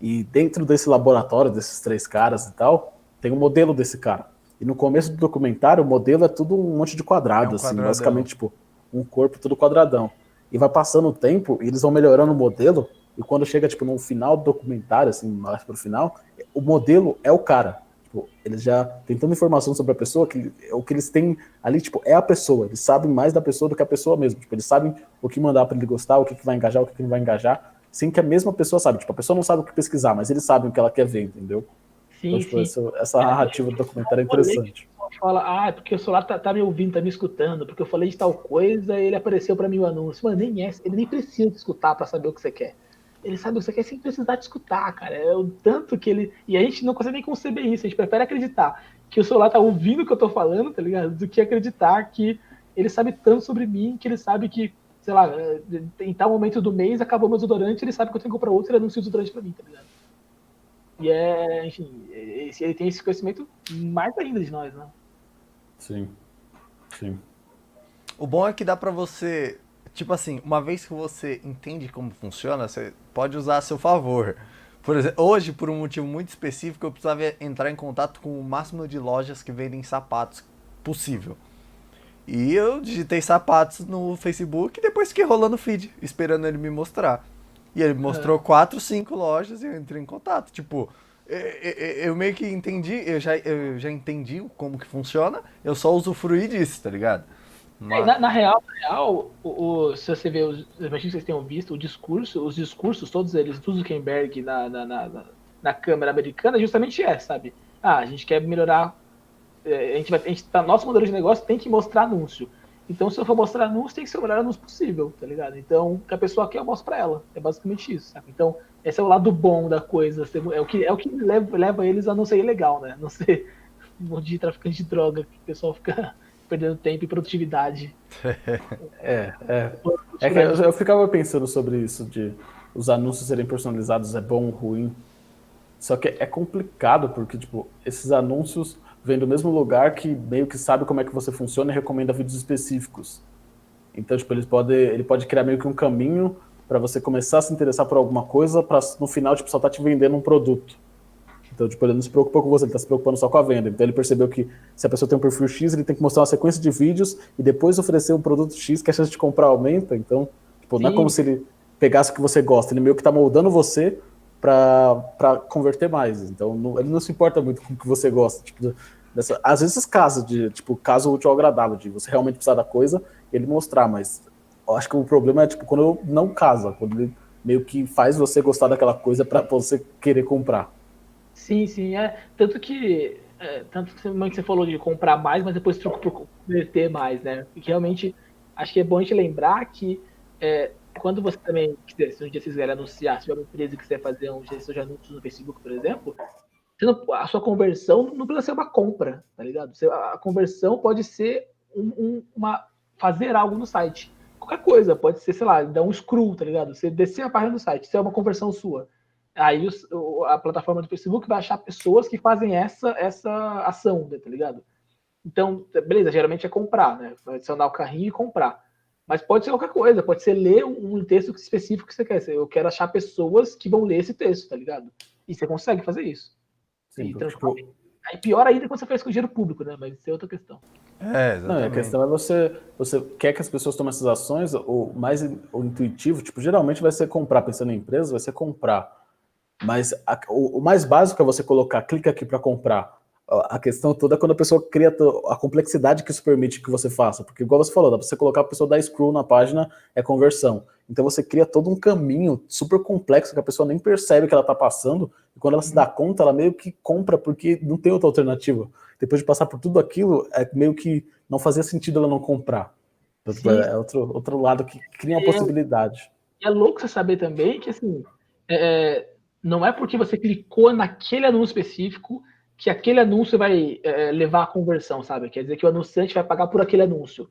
E dentro desse laboratório desses três caras e tal, tem um modelo desse cara. E no começo do documentário, o modelo é tudo um monte de quadrado, é um assim, basicamente, tipo, um corpo tudo quadradão. E vai passando o tempo e eles vão melhorando o modelo. E quando chega, tipo, no final do documentário, assim, mais pro final, o modelo é o cara. Tipo, eles já têm tanta informação sobre a pessoa que o que eles têm ali, tipo, é a pessoa. Eles sabem mais da pessoa do que a pessoa mesmo. Tipo, eles sabem o que mandar para ele gostar, o que, que vai engajar, o que, que não vai engajar, sem que a mesma pessoa sabe. Tipo, a pessoa não sabe o que pesquisar, mas eles sabem o que ela quer ver, entendeu? Sim, então, tipo, essa, essa, narrativa do documentário é interessante. Fala, ah, é porque o celular tá, tá, me ouvindo, tá me escutando, porque eu falei de tal coisa e ele apareceu para mim o anúncio. Mano, nem é, ele nem precisa te escutar para saber o que você quer. Ele sabe o que você quer sem precisar te escutar, cara. É o tanto que ele. E a gente não consegue nem conceber isso. A gente prefere acreditar que o celular tá ouvindo o que eu tô falando, tá ligado? Do que acreditar que ele sabe tanto sobre mim, que ele sabe que, sei lá, em tal momento do mês acabou meu desodorante, ele sabe que eu tenho que comprar outro e ele anuncia o desodorante pra mim, tá ligado? E é, enfim, ele tem esse conhecimento mais ainda de nós, né? Sim. Sim. O bom é que dá para você, tipo assim, uma vez que você entende como funciona, você pode usar a seu favor. Por exemplo, hoje, por um motivo muito específico, eu precisava entrar em contato com o máximo de lojas que vendem sapatos possível. E eu digitei sapatos no Facebook e depois fiquei rolando o feed, esperando ele me mostrar. E ele mostrou é. quatro, cinco lojas e eu entrei em contato. Tipo, eu meio que entendi, eu já, eu já entendi como que funciona, eu só usufruí disso, tá ligado? Mas... É, na, na, real, na real o, o, se você ver, os, imagino que vocês tenham visto, o discurso, os discursos, todos eles, do Zuckerberg na, na, na, na Câmara Americana, justamente é, sabe? Ah, a gente quer melhorar, é, a gente vai, a gente tá, nosso modelo de negócio tem que mostrar anúncio. Então, se eu for mostrar anúncio, tem que ser o melhor anúncio possível, tá ligado? Então, o que a pessoa quer, eu mostro pra ela. É basicamente isso, sabe? Então, esse é o lado bom da coisa. É o que, é o que leva, leva eles a não ser ilegal, né? Não ser um monte de traficante de droga, que o pessoal fica perdendo tempo e produtividade. é, é. é que eu, eu ficava pensando sobre isso, de os anúncios serem personalizados é bom ou ruim. Só que é complicado, porque, tipo, esses anúncios vem do mesmo lugar que meio que sabe como é que você funciona e recomenda vídeos específicos. Então, tipo, ele pode, ele pode criar meio que um caminho para você começar a se interessar por alguma coisa, para no final, tipo, só tá te vendendo um produto. Então, tipo, ele não se preocupa com você, ele tá se preocupando só com a venda. Então, ele percebeu que se a pessoa tem um perfil X, ele tem que mostrar uma sequência de vídeos e depois oferecer um produto X que a chance de comprar aumenta. Então, tipo, não é como se ele pegasse o que você gosta, ele meio que tá moldando você para converter mais. Então, não, ele não se importa muito com o que você gosta. Tipo, Nessa, às vezes casos de, tipo, caso útil ou agradável, de você realmente precisar da coisa, ele mostrar, mas acho que o problema é, tipo, quando não casa, quando ele meio que faz você gostar daquela coisa para você querer comprar. Sim, sim, é. Tanto que, é, tanto que você falou de comprar mais, mas depois truco por converter mais, né? Porque realmente, acho que é bom a gente lembrar que é, quando você também, se um dia vocês quiserem anunciar, se tiver uma empresa quiser fazer um gestor de anúncios no Facebook, por exemplo, não, a sua conversão não precisa ser uma compra, tá ligado? A conversão pode ser um, um, uma fazer algo no site. Qualquer coisa, pode ser, sei lá, dar um scroll, tá ligado? Você descer a página do site, isso é uma conversão sua. Aí a plataforma do Facebook vai achar pessoas que fazem essa, essa ação, tá ligado? Então, beleza, geralmente é comprar, né? Adicionar o carrinho e comprar. Mas pode ser qualquer coisa, pode ser ler um texto específico que você quer. Eu quero achar pessoas que vão ler esse texto, tá ligado? E você consegue fazer isso. Sim, então, tipo... Aí pior ainda quando você faz com dinheiro público, né? Mas isso é outra questão. É, exatamente. Não, a questão é você, você quer que as pessoas tomem essas ações, o mais o intuitivo, tipo, geralmente vai ser comprar, pensando em empresa, vai ser comprar. Mas a, o, o, mais básico é você colocar, clica aqui para comprar. A questão toda é quando a pessoa cria a complexidade que isso permite que você faça. Porque, igual você falou, dá pra você colocar a pessoa dar scroll na página, é conversão. Então você cria todo um caminho super complexo que a pessoa nem percebe que ela tá passando. E quando ela se dá conta, ela meio que compra porque não tem outra alternativa. Depois de passar por tudo aquilo, é meio que não fazia sentido ela não comprar. Sim. É outro, outro lado que cria uma é, possibilidade. É louco você saber também que, assim, é, é, não é porque você clicou naquele anúncio específico que aquele anúncio vai é, levar à conversão, sabe? Quer dizer que o anunciante vai pagar por aquele anúncio.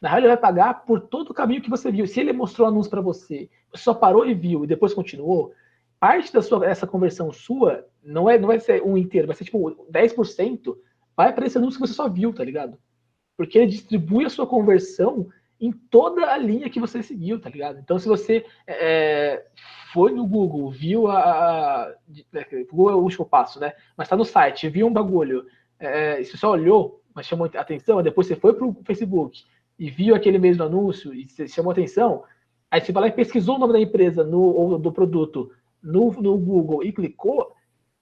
Na real, ele vai pagar por todo o caminho que você viu. Se ele mostrou o anúncio para você, só parou e viu e depois continuou, parte da sua essa conversão sua não é não vai ser um inteiro, vai ser tipo 10% vai para esse anúncio que você só viu, tá ligado? Porque ele distribui a sua conversão em toda a linha que você seguiu, tá ligado? Então, se você é, foi no Google, viu a, a. É, Google é o último passo, né? Mas tá no site, viu um bagulho, é, você só olhou, mas chamou atenção, depois você foi pro Facebook e viu aquele mesmo anúncio e chamou atenção, aí você vai lá e pesquisou o nome da empresa no, ou do produto no, no Google e clicou,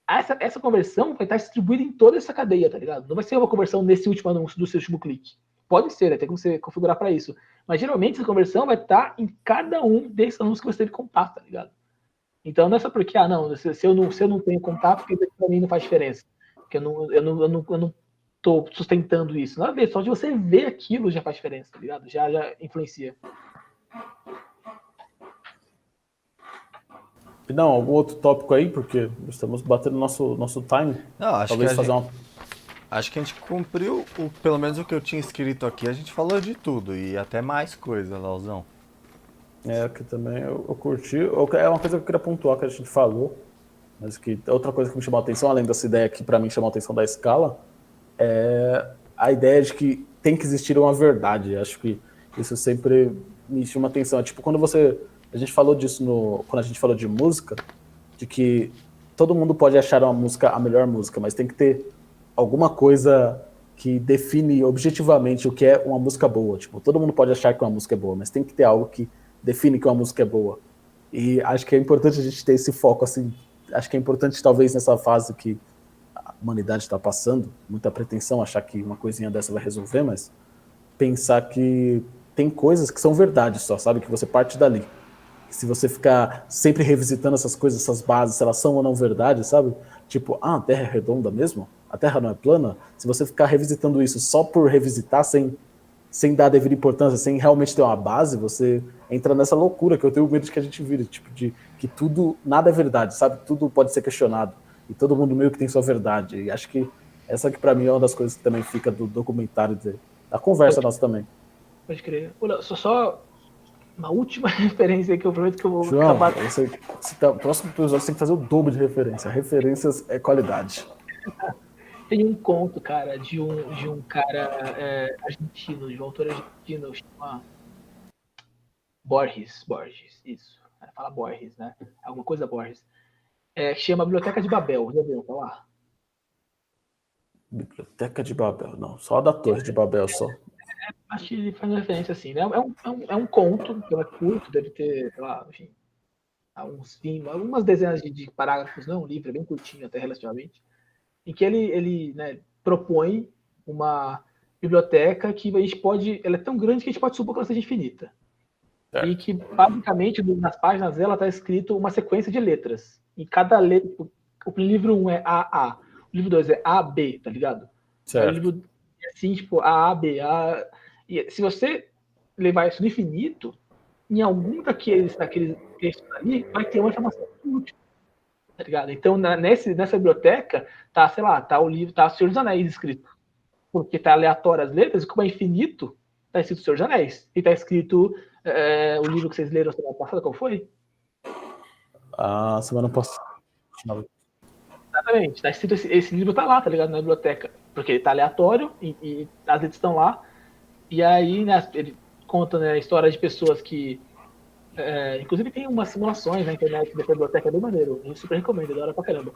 essa, essa conversão vai estar distribuída em toda essa cadeia, tá ligado? Não vai ser uma conversão nesse último anúncio do seu último clique. Pode ser, né? tem como você configurar para isso. Mas geralmente essa conversão vai estar em cada um desses anúncios que você teve contato, tá ligado? Então não é só porque, ah, não, se, se eu, não, se eu não tenho contato, porque para mim não faz diferença. Porque eu não, eu não, eu não, eu não tô sustentando isso. Não é só de você ver aquilo já faz diferença, tá ligado? Já, já influencia. E não, algum outro tópico aí, porque estamos batendo nosso, nosso time. Não, acho Talvez que fazer gente, uma... Acho que a gente cumpriu, o, pelo menos o que eu tinha escrito aqui, a gente falou de tudo e até mais coisa, Lauzão. É, que também eu, eu curti. Eu, é uma coisa que eu queria pontuar que a gente falou, mas que outra coisa que me chamou a atenção, além dessa ideia que para mim chamou a atenção da escala, é a ideia de que tem que existir uma verdade. Acho que isso sempre me chama atenção. É tipo quando você. A gente falou disso no, quando a gente falou de música, de que todo mundo pode achar uma música a melhor música, mas tem que ter alguma coisa que define objetivamente o que é uma música boa. Tipo, todo mundo pode achar que uma música é boa, mas tem que ter algo que define que uma música é boa. E acho que é importante a gente ter esse foco, assim, acho que é importante talvez nessa fase que a humanidade está passando, muita pretensão, achar que uma coisinha dessa vai resolver, mas pensar que tem coisas que são verdades só, sabe? Que você parte dali. Se você ficar sempre revisitando essas coisas, essas bases, se elas são ou não verdade, sabe? Tipo, ah, a Terra é redonda mesmo? A Terra não é plana? Se você ficar revisitando isso só por revisitar, sem sem dar a devida importância, sem realmente ter uma base, você entra nessa loucura que eu tenho medo de que a gente vire, tipo, de que tudo, nada é verdade, sabe? Tudo pode ser questionado. E todo mundo meio que tem sua verdade. E acho que essa que para mim é uma das coisas que também fica do documentário, de, da conversa pode, nossa também. Pode crer. Olha, só, só uma última referência que eu prometo que eu vou João, acabar. Você, você tá, próximo episódio você tem que fazer o dobro de referência. Referências é qualidade. Tem um conto, cara, de um, de um cara é, argentino, de um autor argentino, chama Borges, Borges, isso. Fala Borges, né? Alguma coisa Borges. É, chama Biblioteca de Babel, já ouviram falar? Biblioteca de Babel, não, só da Torre de Babel, só. É, acho que ele faz referência assim, né? É um, é um, é um conto, que é curto, deve ter, sei lá, enfim, alguns, algumas dezenas de, de parágrafos, não, um livro é bem curtinho até relativamente em que ele, ele né, propõe uma biblioteca que a gente pode, ela é tão grande que a gente pode supor que ela seja infinita. É. E que, basicamente, nas páginas dela está escrito uma sequência de letras. E cada letra, o livro 1 um é AA, o livro 2 é AB, tá ligado? Certo. O livro assim, tipo, A, B, A. E se você levar isso no infinito, em algum daqueles, daqueles textos ali, vai ter uma informação útil tá ligado? Então, na, nesse, nessa biblioteca, tá, sei lá, tá o livro, tá o Senhor dos Anéis escrito. Porque tá aleatório as letras, e como é infinito, tá escrito Senhor dos Anéis. E tá escrito é, o livro que vocês leram semana passada, qual foi? A semana passada. Exatamente, tá escrito esse, esse, livro tá lá, tá ligado? Na biblioteca. Porque ele tá aleatório e, e as letras estão lá. E aí, né, ele conta né, a história de pessoas que é, inclusive tem umas simulações na internet da biblioteca é bem maneiro. Eu super recomendo, é da hora pra caramba.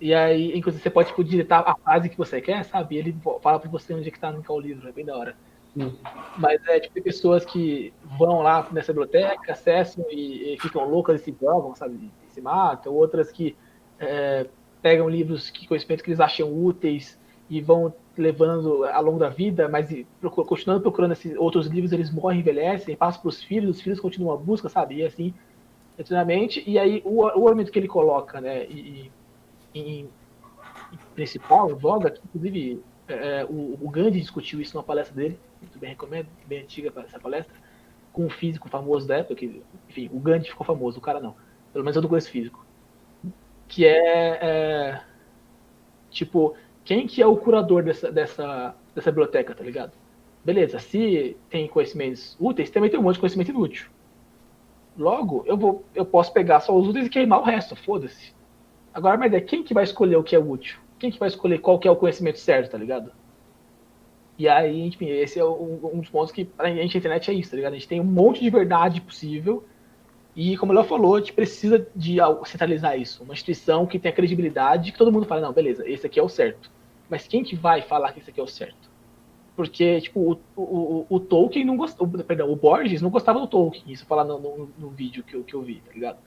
E aí, inclusive, você pode tipo, digitar a frase que você quer, sabe? E ele fala pra você onde é que tá no o livro, é bem da hora. Hum. Mas é tipo pessoas que vão lá nessa biblioteca, acessam e, e ficam loucas e se jogam, sabe? E se matam, outras que é, pegam livros que conhecimentos que eles acham úteis e vão levando ao longo da vida, mas continuando procurando esses outros livros, eles morrem, envelhecem, passam para os filhos, os filhos continuam a busca, sabe? E assim, eternamente. E aí o, o argumento que ele coloca, né, e, em principal, em voga, que inclusive é, é, o, o Gandhi discutiu isso numa palestra dele, muito bem recomendo, bem antiga essa palestra, com um físico famoso da época, que, enfim, o Gandhi ficou famoso, o cara não. Pelo menos eu não conheço físico. Que é, é tipo, quem que é o curador dessa, dessa, dessa biblioteca, tá ligado? Beleza, se tem conhecimentos úteis, também tem um monte de conhecimento inútil. Logo, eu vou, eu posso pegar só os úteis e queimar o resto, foda-se. Agora, mas é quem que vai escolher o que é útil? Quem que vai escolher qual que é o conhecimento certo, tá ligado? E aí, enfim, esse é um, dos pontos que pra gente a internet é isso, tá ligado? A gente tem um monte de verdade possível e, como ela falou, a gente precisa de centralizar isso. Uma instituição que tenha credibilidade, que todo mundo fala, não, beleza, esse aqui é o certo. Mas quem que vai falar que esse aqui é o certo? Porque, tipo, o, o, o Tolkien não gostou, perdão, o Borges não gostava do Tolkien, isso falar no, no, no, vídeo que eu, que eu vi, tá ligado?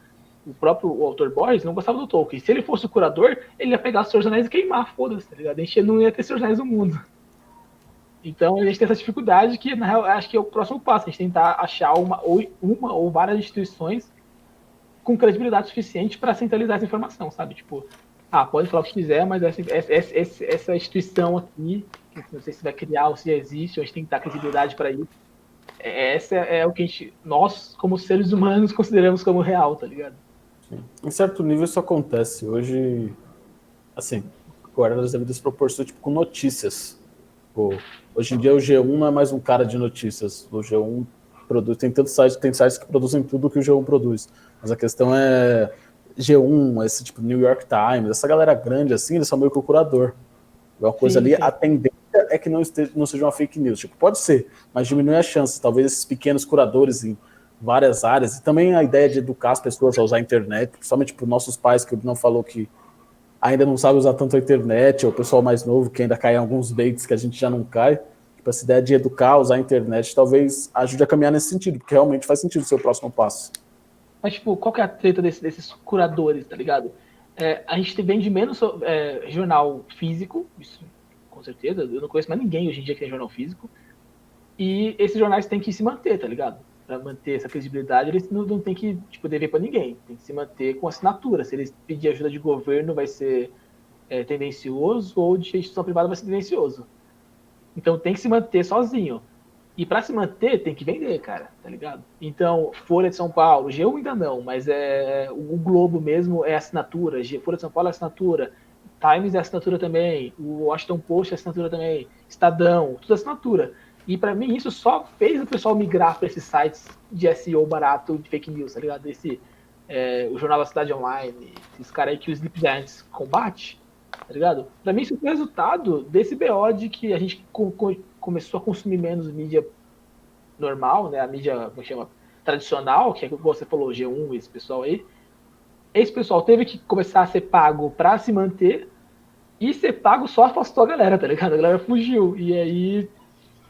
O próprio o autor Borges não gostava do Tolkien. Se ele fosse o curador, ele ia pegar os Senhor Anéis e queimar, foda-se, tá ligado? A gente não ia ter Senhor Anéis no mundo. Então a gente tem essa dificuldade que, na real, acho que é o próximo passo, a gente tentar achar uma ou, uma ou várias instituições com credibilidade suficiente para centralizar essa informação, sabe? Tipo, ah, pode falar o que quiser, mas essa, essa, essa, essa instituição aqui, não sei se vai criar ou se existe, ou a gente tem que dar credibilidade para isso. É, essa é o que gente, nós, como seres humanos, consideramos como real, tá ligado? Sim. Em certo nível isso acontece. Hoje, assim, agora das devidas proporções, tipo, com notícias. Tipo, hoje em dia o G1 não é mais um cara de notícias. O G1 produz, tem tantos sites, tem sites que produzem tudo que o G1 produz. Mas a questão é G1, esse tipo New York Times, essa galera grande assim, eles são meio que o curador. É uma coisa sim, ali, sim. a tendência é que não, esteja, não seja uma fake news. Tipo, pode ser, mas diminui a chance. Talvez esses pequenos curadores em várias áreas, e também a ideia de educar as pessoas a usar a internet, principalmente para nossos pais, que o não falou que ainda não sabe usar tanto a internet, ou o pessoal mais novo que ainda cai em alguns baits que a gente já não cai. Tipo, essa ideia de educar, usar a internet, talvez ajude a caminhar nesse sentido, porque realmente faz sentido o seu próximo passo. Mas, tipo, qual que é a treta desse, desses curadores, tá ligado? É, a gente vende menos é, jornal físico, isso com certeza, eu não conheço mais ninguém hoje em dia que tem jornal físico, e esses jornais têm que se manter, tá ligado? Para manter essa credibilidade, eles não, não tem que tipo, dever para ninguém, tem que se manter com assinatura. Se eles pedir ajuda de governo, vai ser é, tendencioso, ou de instituição privada vai ser tendencioso. Então tem que se manter sozinho. E para se manter, tem que vender, cara, tá ligado? Então, Folha de São Paulo, G1 ainda não, mas é o Globo mesmo é assinatura, Folha de São Paulo é assinatura, Times é assinatura também, o Washington Post é assinatura também, Estadão, tudo assinatura. E para mim isso só fez o pessoal migrar para esses sites de SEO barato de fake news, tá ligado? Esse, é, o Jornal da Cidade Online, esses caras aí que o Sleep Giants combate, tá ligado? Pra mim isso foi resultado desse BO de que a gente começou a consumir menos mídia normal, né? A mídia, como chama? Tradicional, que é o que você falou, G1, esse pessoal aí. Esse pessoal teve que começar a ser pago para se manter e ser pago só afastou a galera, tá ligado? A galera fugiu. E aí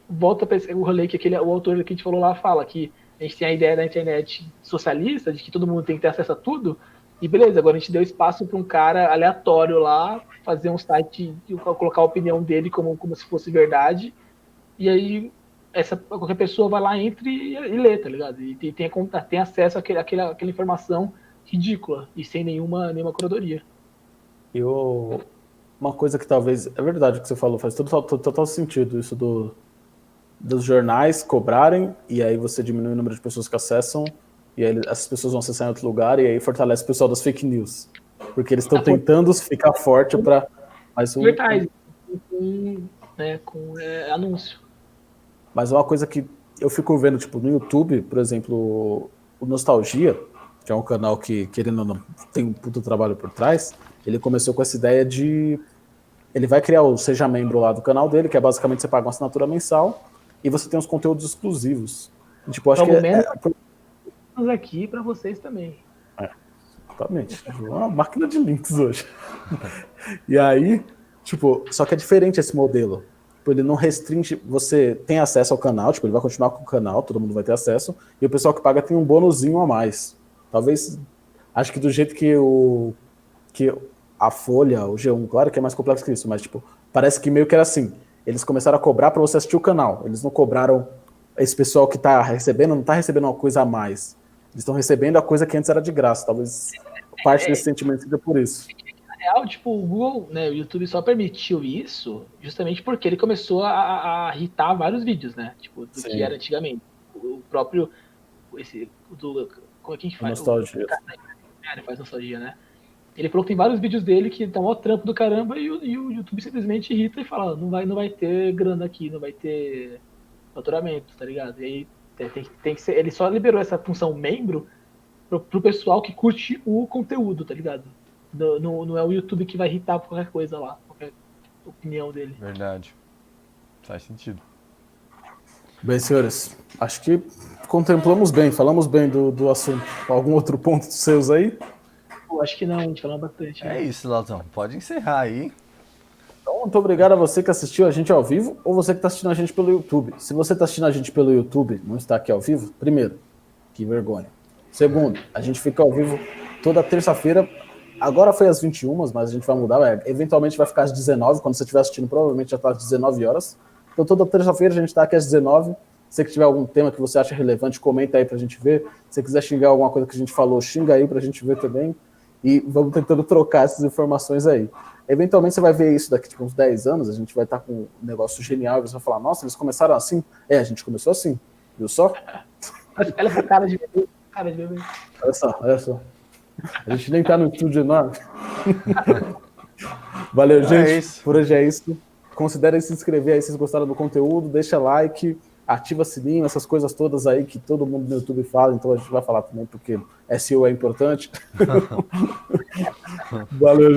volta para o rolê que aquele, o autor que a gente falou lá fala que a gente tem a ideia da internet socialista, de que todo mundo tem que ter acesso a tudo, e beleza, agora a gente deu espaço para um cara aleatório lá fazer um site e colocar a opinião dele como, como se fosse verdade, e aí essa, qualquer pessoa vai lá, entre e, e lê, tá ligado? E tem, tem, tem acesso àquele, àquela, àquela informação ridícula e sem nenhuma, nenhuma curadoria. E o, uma coisa que talvez. É verdade o que você falou, faz total, total sentido isso do, dos jornais cobrarem, e aí você diminui o número de pessoas que acessam, e aí essas pessoas vão acessar em outro lugar, e aí fortalece o pessoal das fake news. Porque eles estão tentando ficar forte para. mais um. Verdade. Com, né, com é, anúncio. Mas uma coisa que eu fico vendo, tipo, no YouTube, por exemplo, o Nostalgia, que é um canal que, querendo ou não, tem um puto trabalho por trás, ele começou com essa ideia de. Ele vai criar o Seja Membro lá do canal dele, que é basicamente você paga uma assinatura mensal e você tem os conteúdos exclusivos. Tipo, acho Pelo que é, é... aqui para vocês também. É, exatamente. Uma máquina de links hoje. e aí, tipo, só que é diferente esse modelo. Tipo, ele não restringe, você tem acesso ao canal, tipo, ele vai continuar com o canal, todo mundo vai ter acesso, e o pessoal que paga tem um bônusinho a mais. Talvez, acho que do jeito que o que a Folha, o G1, claro que é mais complexo que isso, mas tipo, parece que meio que era assim. Eles começaram a cobrar para você assistir o canal. Eles não cobraram esse pessoal que tá recebendo, não tá recebendo uma coisa a mais. Eles estão recebendo a coisa que antes era de graça. Talvez parte desse sentimento seja por isso. Na real, tipo, o Google, né, o YouTube só permitiu isso justamente porque ele começou a, a irritar vários vídeos, né? Tipo, do Sim. que era antigamente. O próprio. Esse. Do, como é que a gente faz? Nostalgia. O, cara faz nostalgia, né? Ele falou que tem vários vídeos dele que dão o trampo do caramba e o, e o YouTube simplesmente irrita e fala: não vai, não vai ter grana aqui, não vai ter faturamento, tá ligado? E aí tem, tem, tem que ser. Ele só liberou essa função membro pro, pro pessoal que curte o conteúdo, tá ligado? Não, não, não é o YouTube que vai irritar por qualquer coisa lá, qualquer opinião dele. Verdade. Faz sentido. Bem, senhores, acho que contemplamos bem, falamos bem do, do assunto. Algum outro ponto dos seus aí? Pô, acho que não, a gente falou bastante. né? É isso, Lauzão. Pode encerrar aí. Então, muito obrigado a você que assistiu a gente ao vivo ou você que está assistindo a gente pelo YouTube. Se você está assistindo a gente pelo YouTube, não está aqui ao vivo, primeiro, que vergonha. Segundo, a gente fica ao vivo toda terça-feira. Agora foi às 21, mas a gente vai mudar. é, eventualmente vai ficar às 19. Quando você estiver assistindo, provavelmente já está às 19 horas. Então, toda terça-feira a gente está aqui às 19. Se você que tiver algum tema que você acha relevante, comenta aí para a gente ver. Se você quiser xingar alguma coisa que a gente falou, xinga aí para a gente ver também. E vamos tentando trocar essas informações aí. Eventualmente você vai ver isso daqui tipo, uns 10 anos, a gente vai estar com um negócio genial, e você vai falar, nossa, eles começaram assim? É, a gente começou assim, viu só? Olha essa cara de bebê. Cara de bebê. Olha só, olha só. A gente nem tá no estúdio enorme. Valeu, É gente. isso. Por hoje é isso. Considerem se inscrever aí se vocês gostaram do conteúdo, deixa like, ativa sininho, essas coisas todas aí que todo mundo no YouTube fala, então a gente vai falar também porque SEO é importante. Valeu.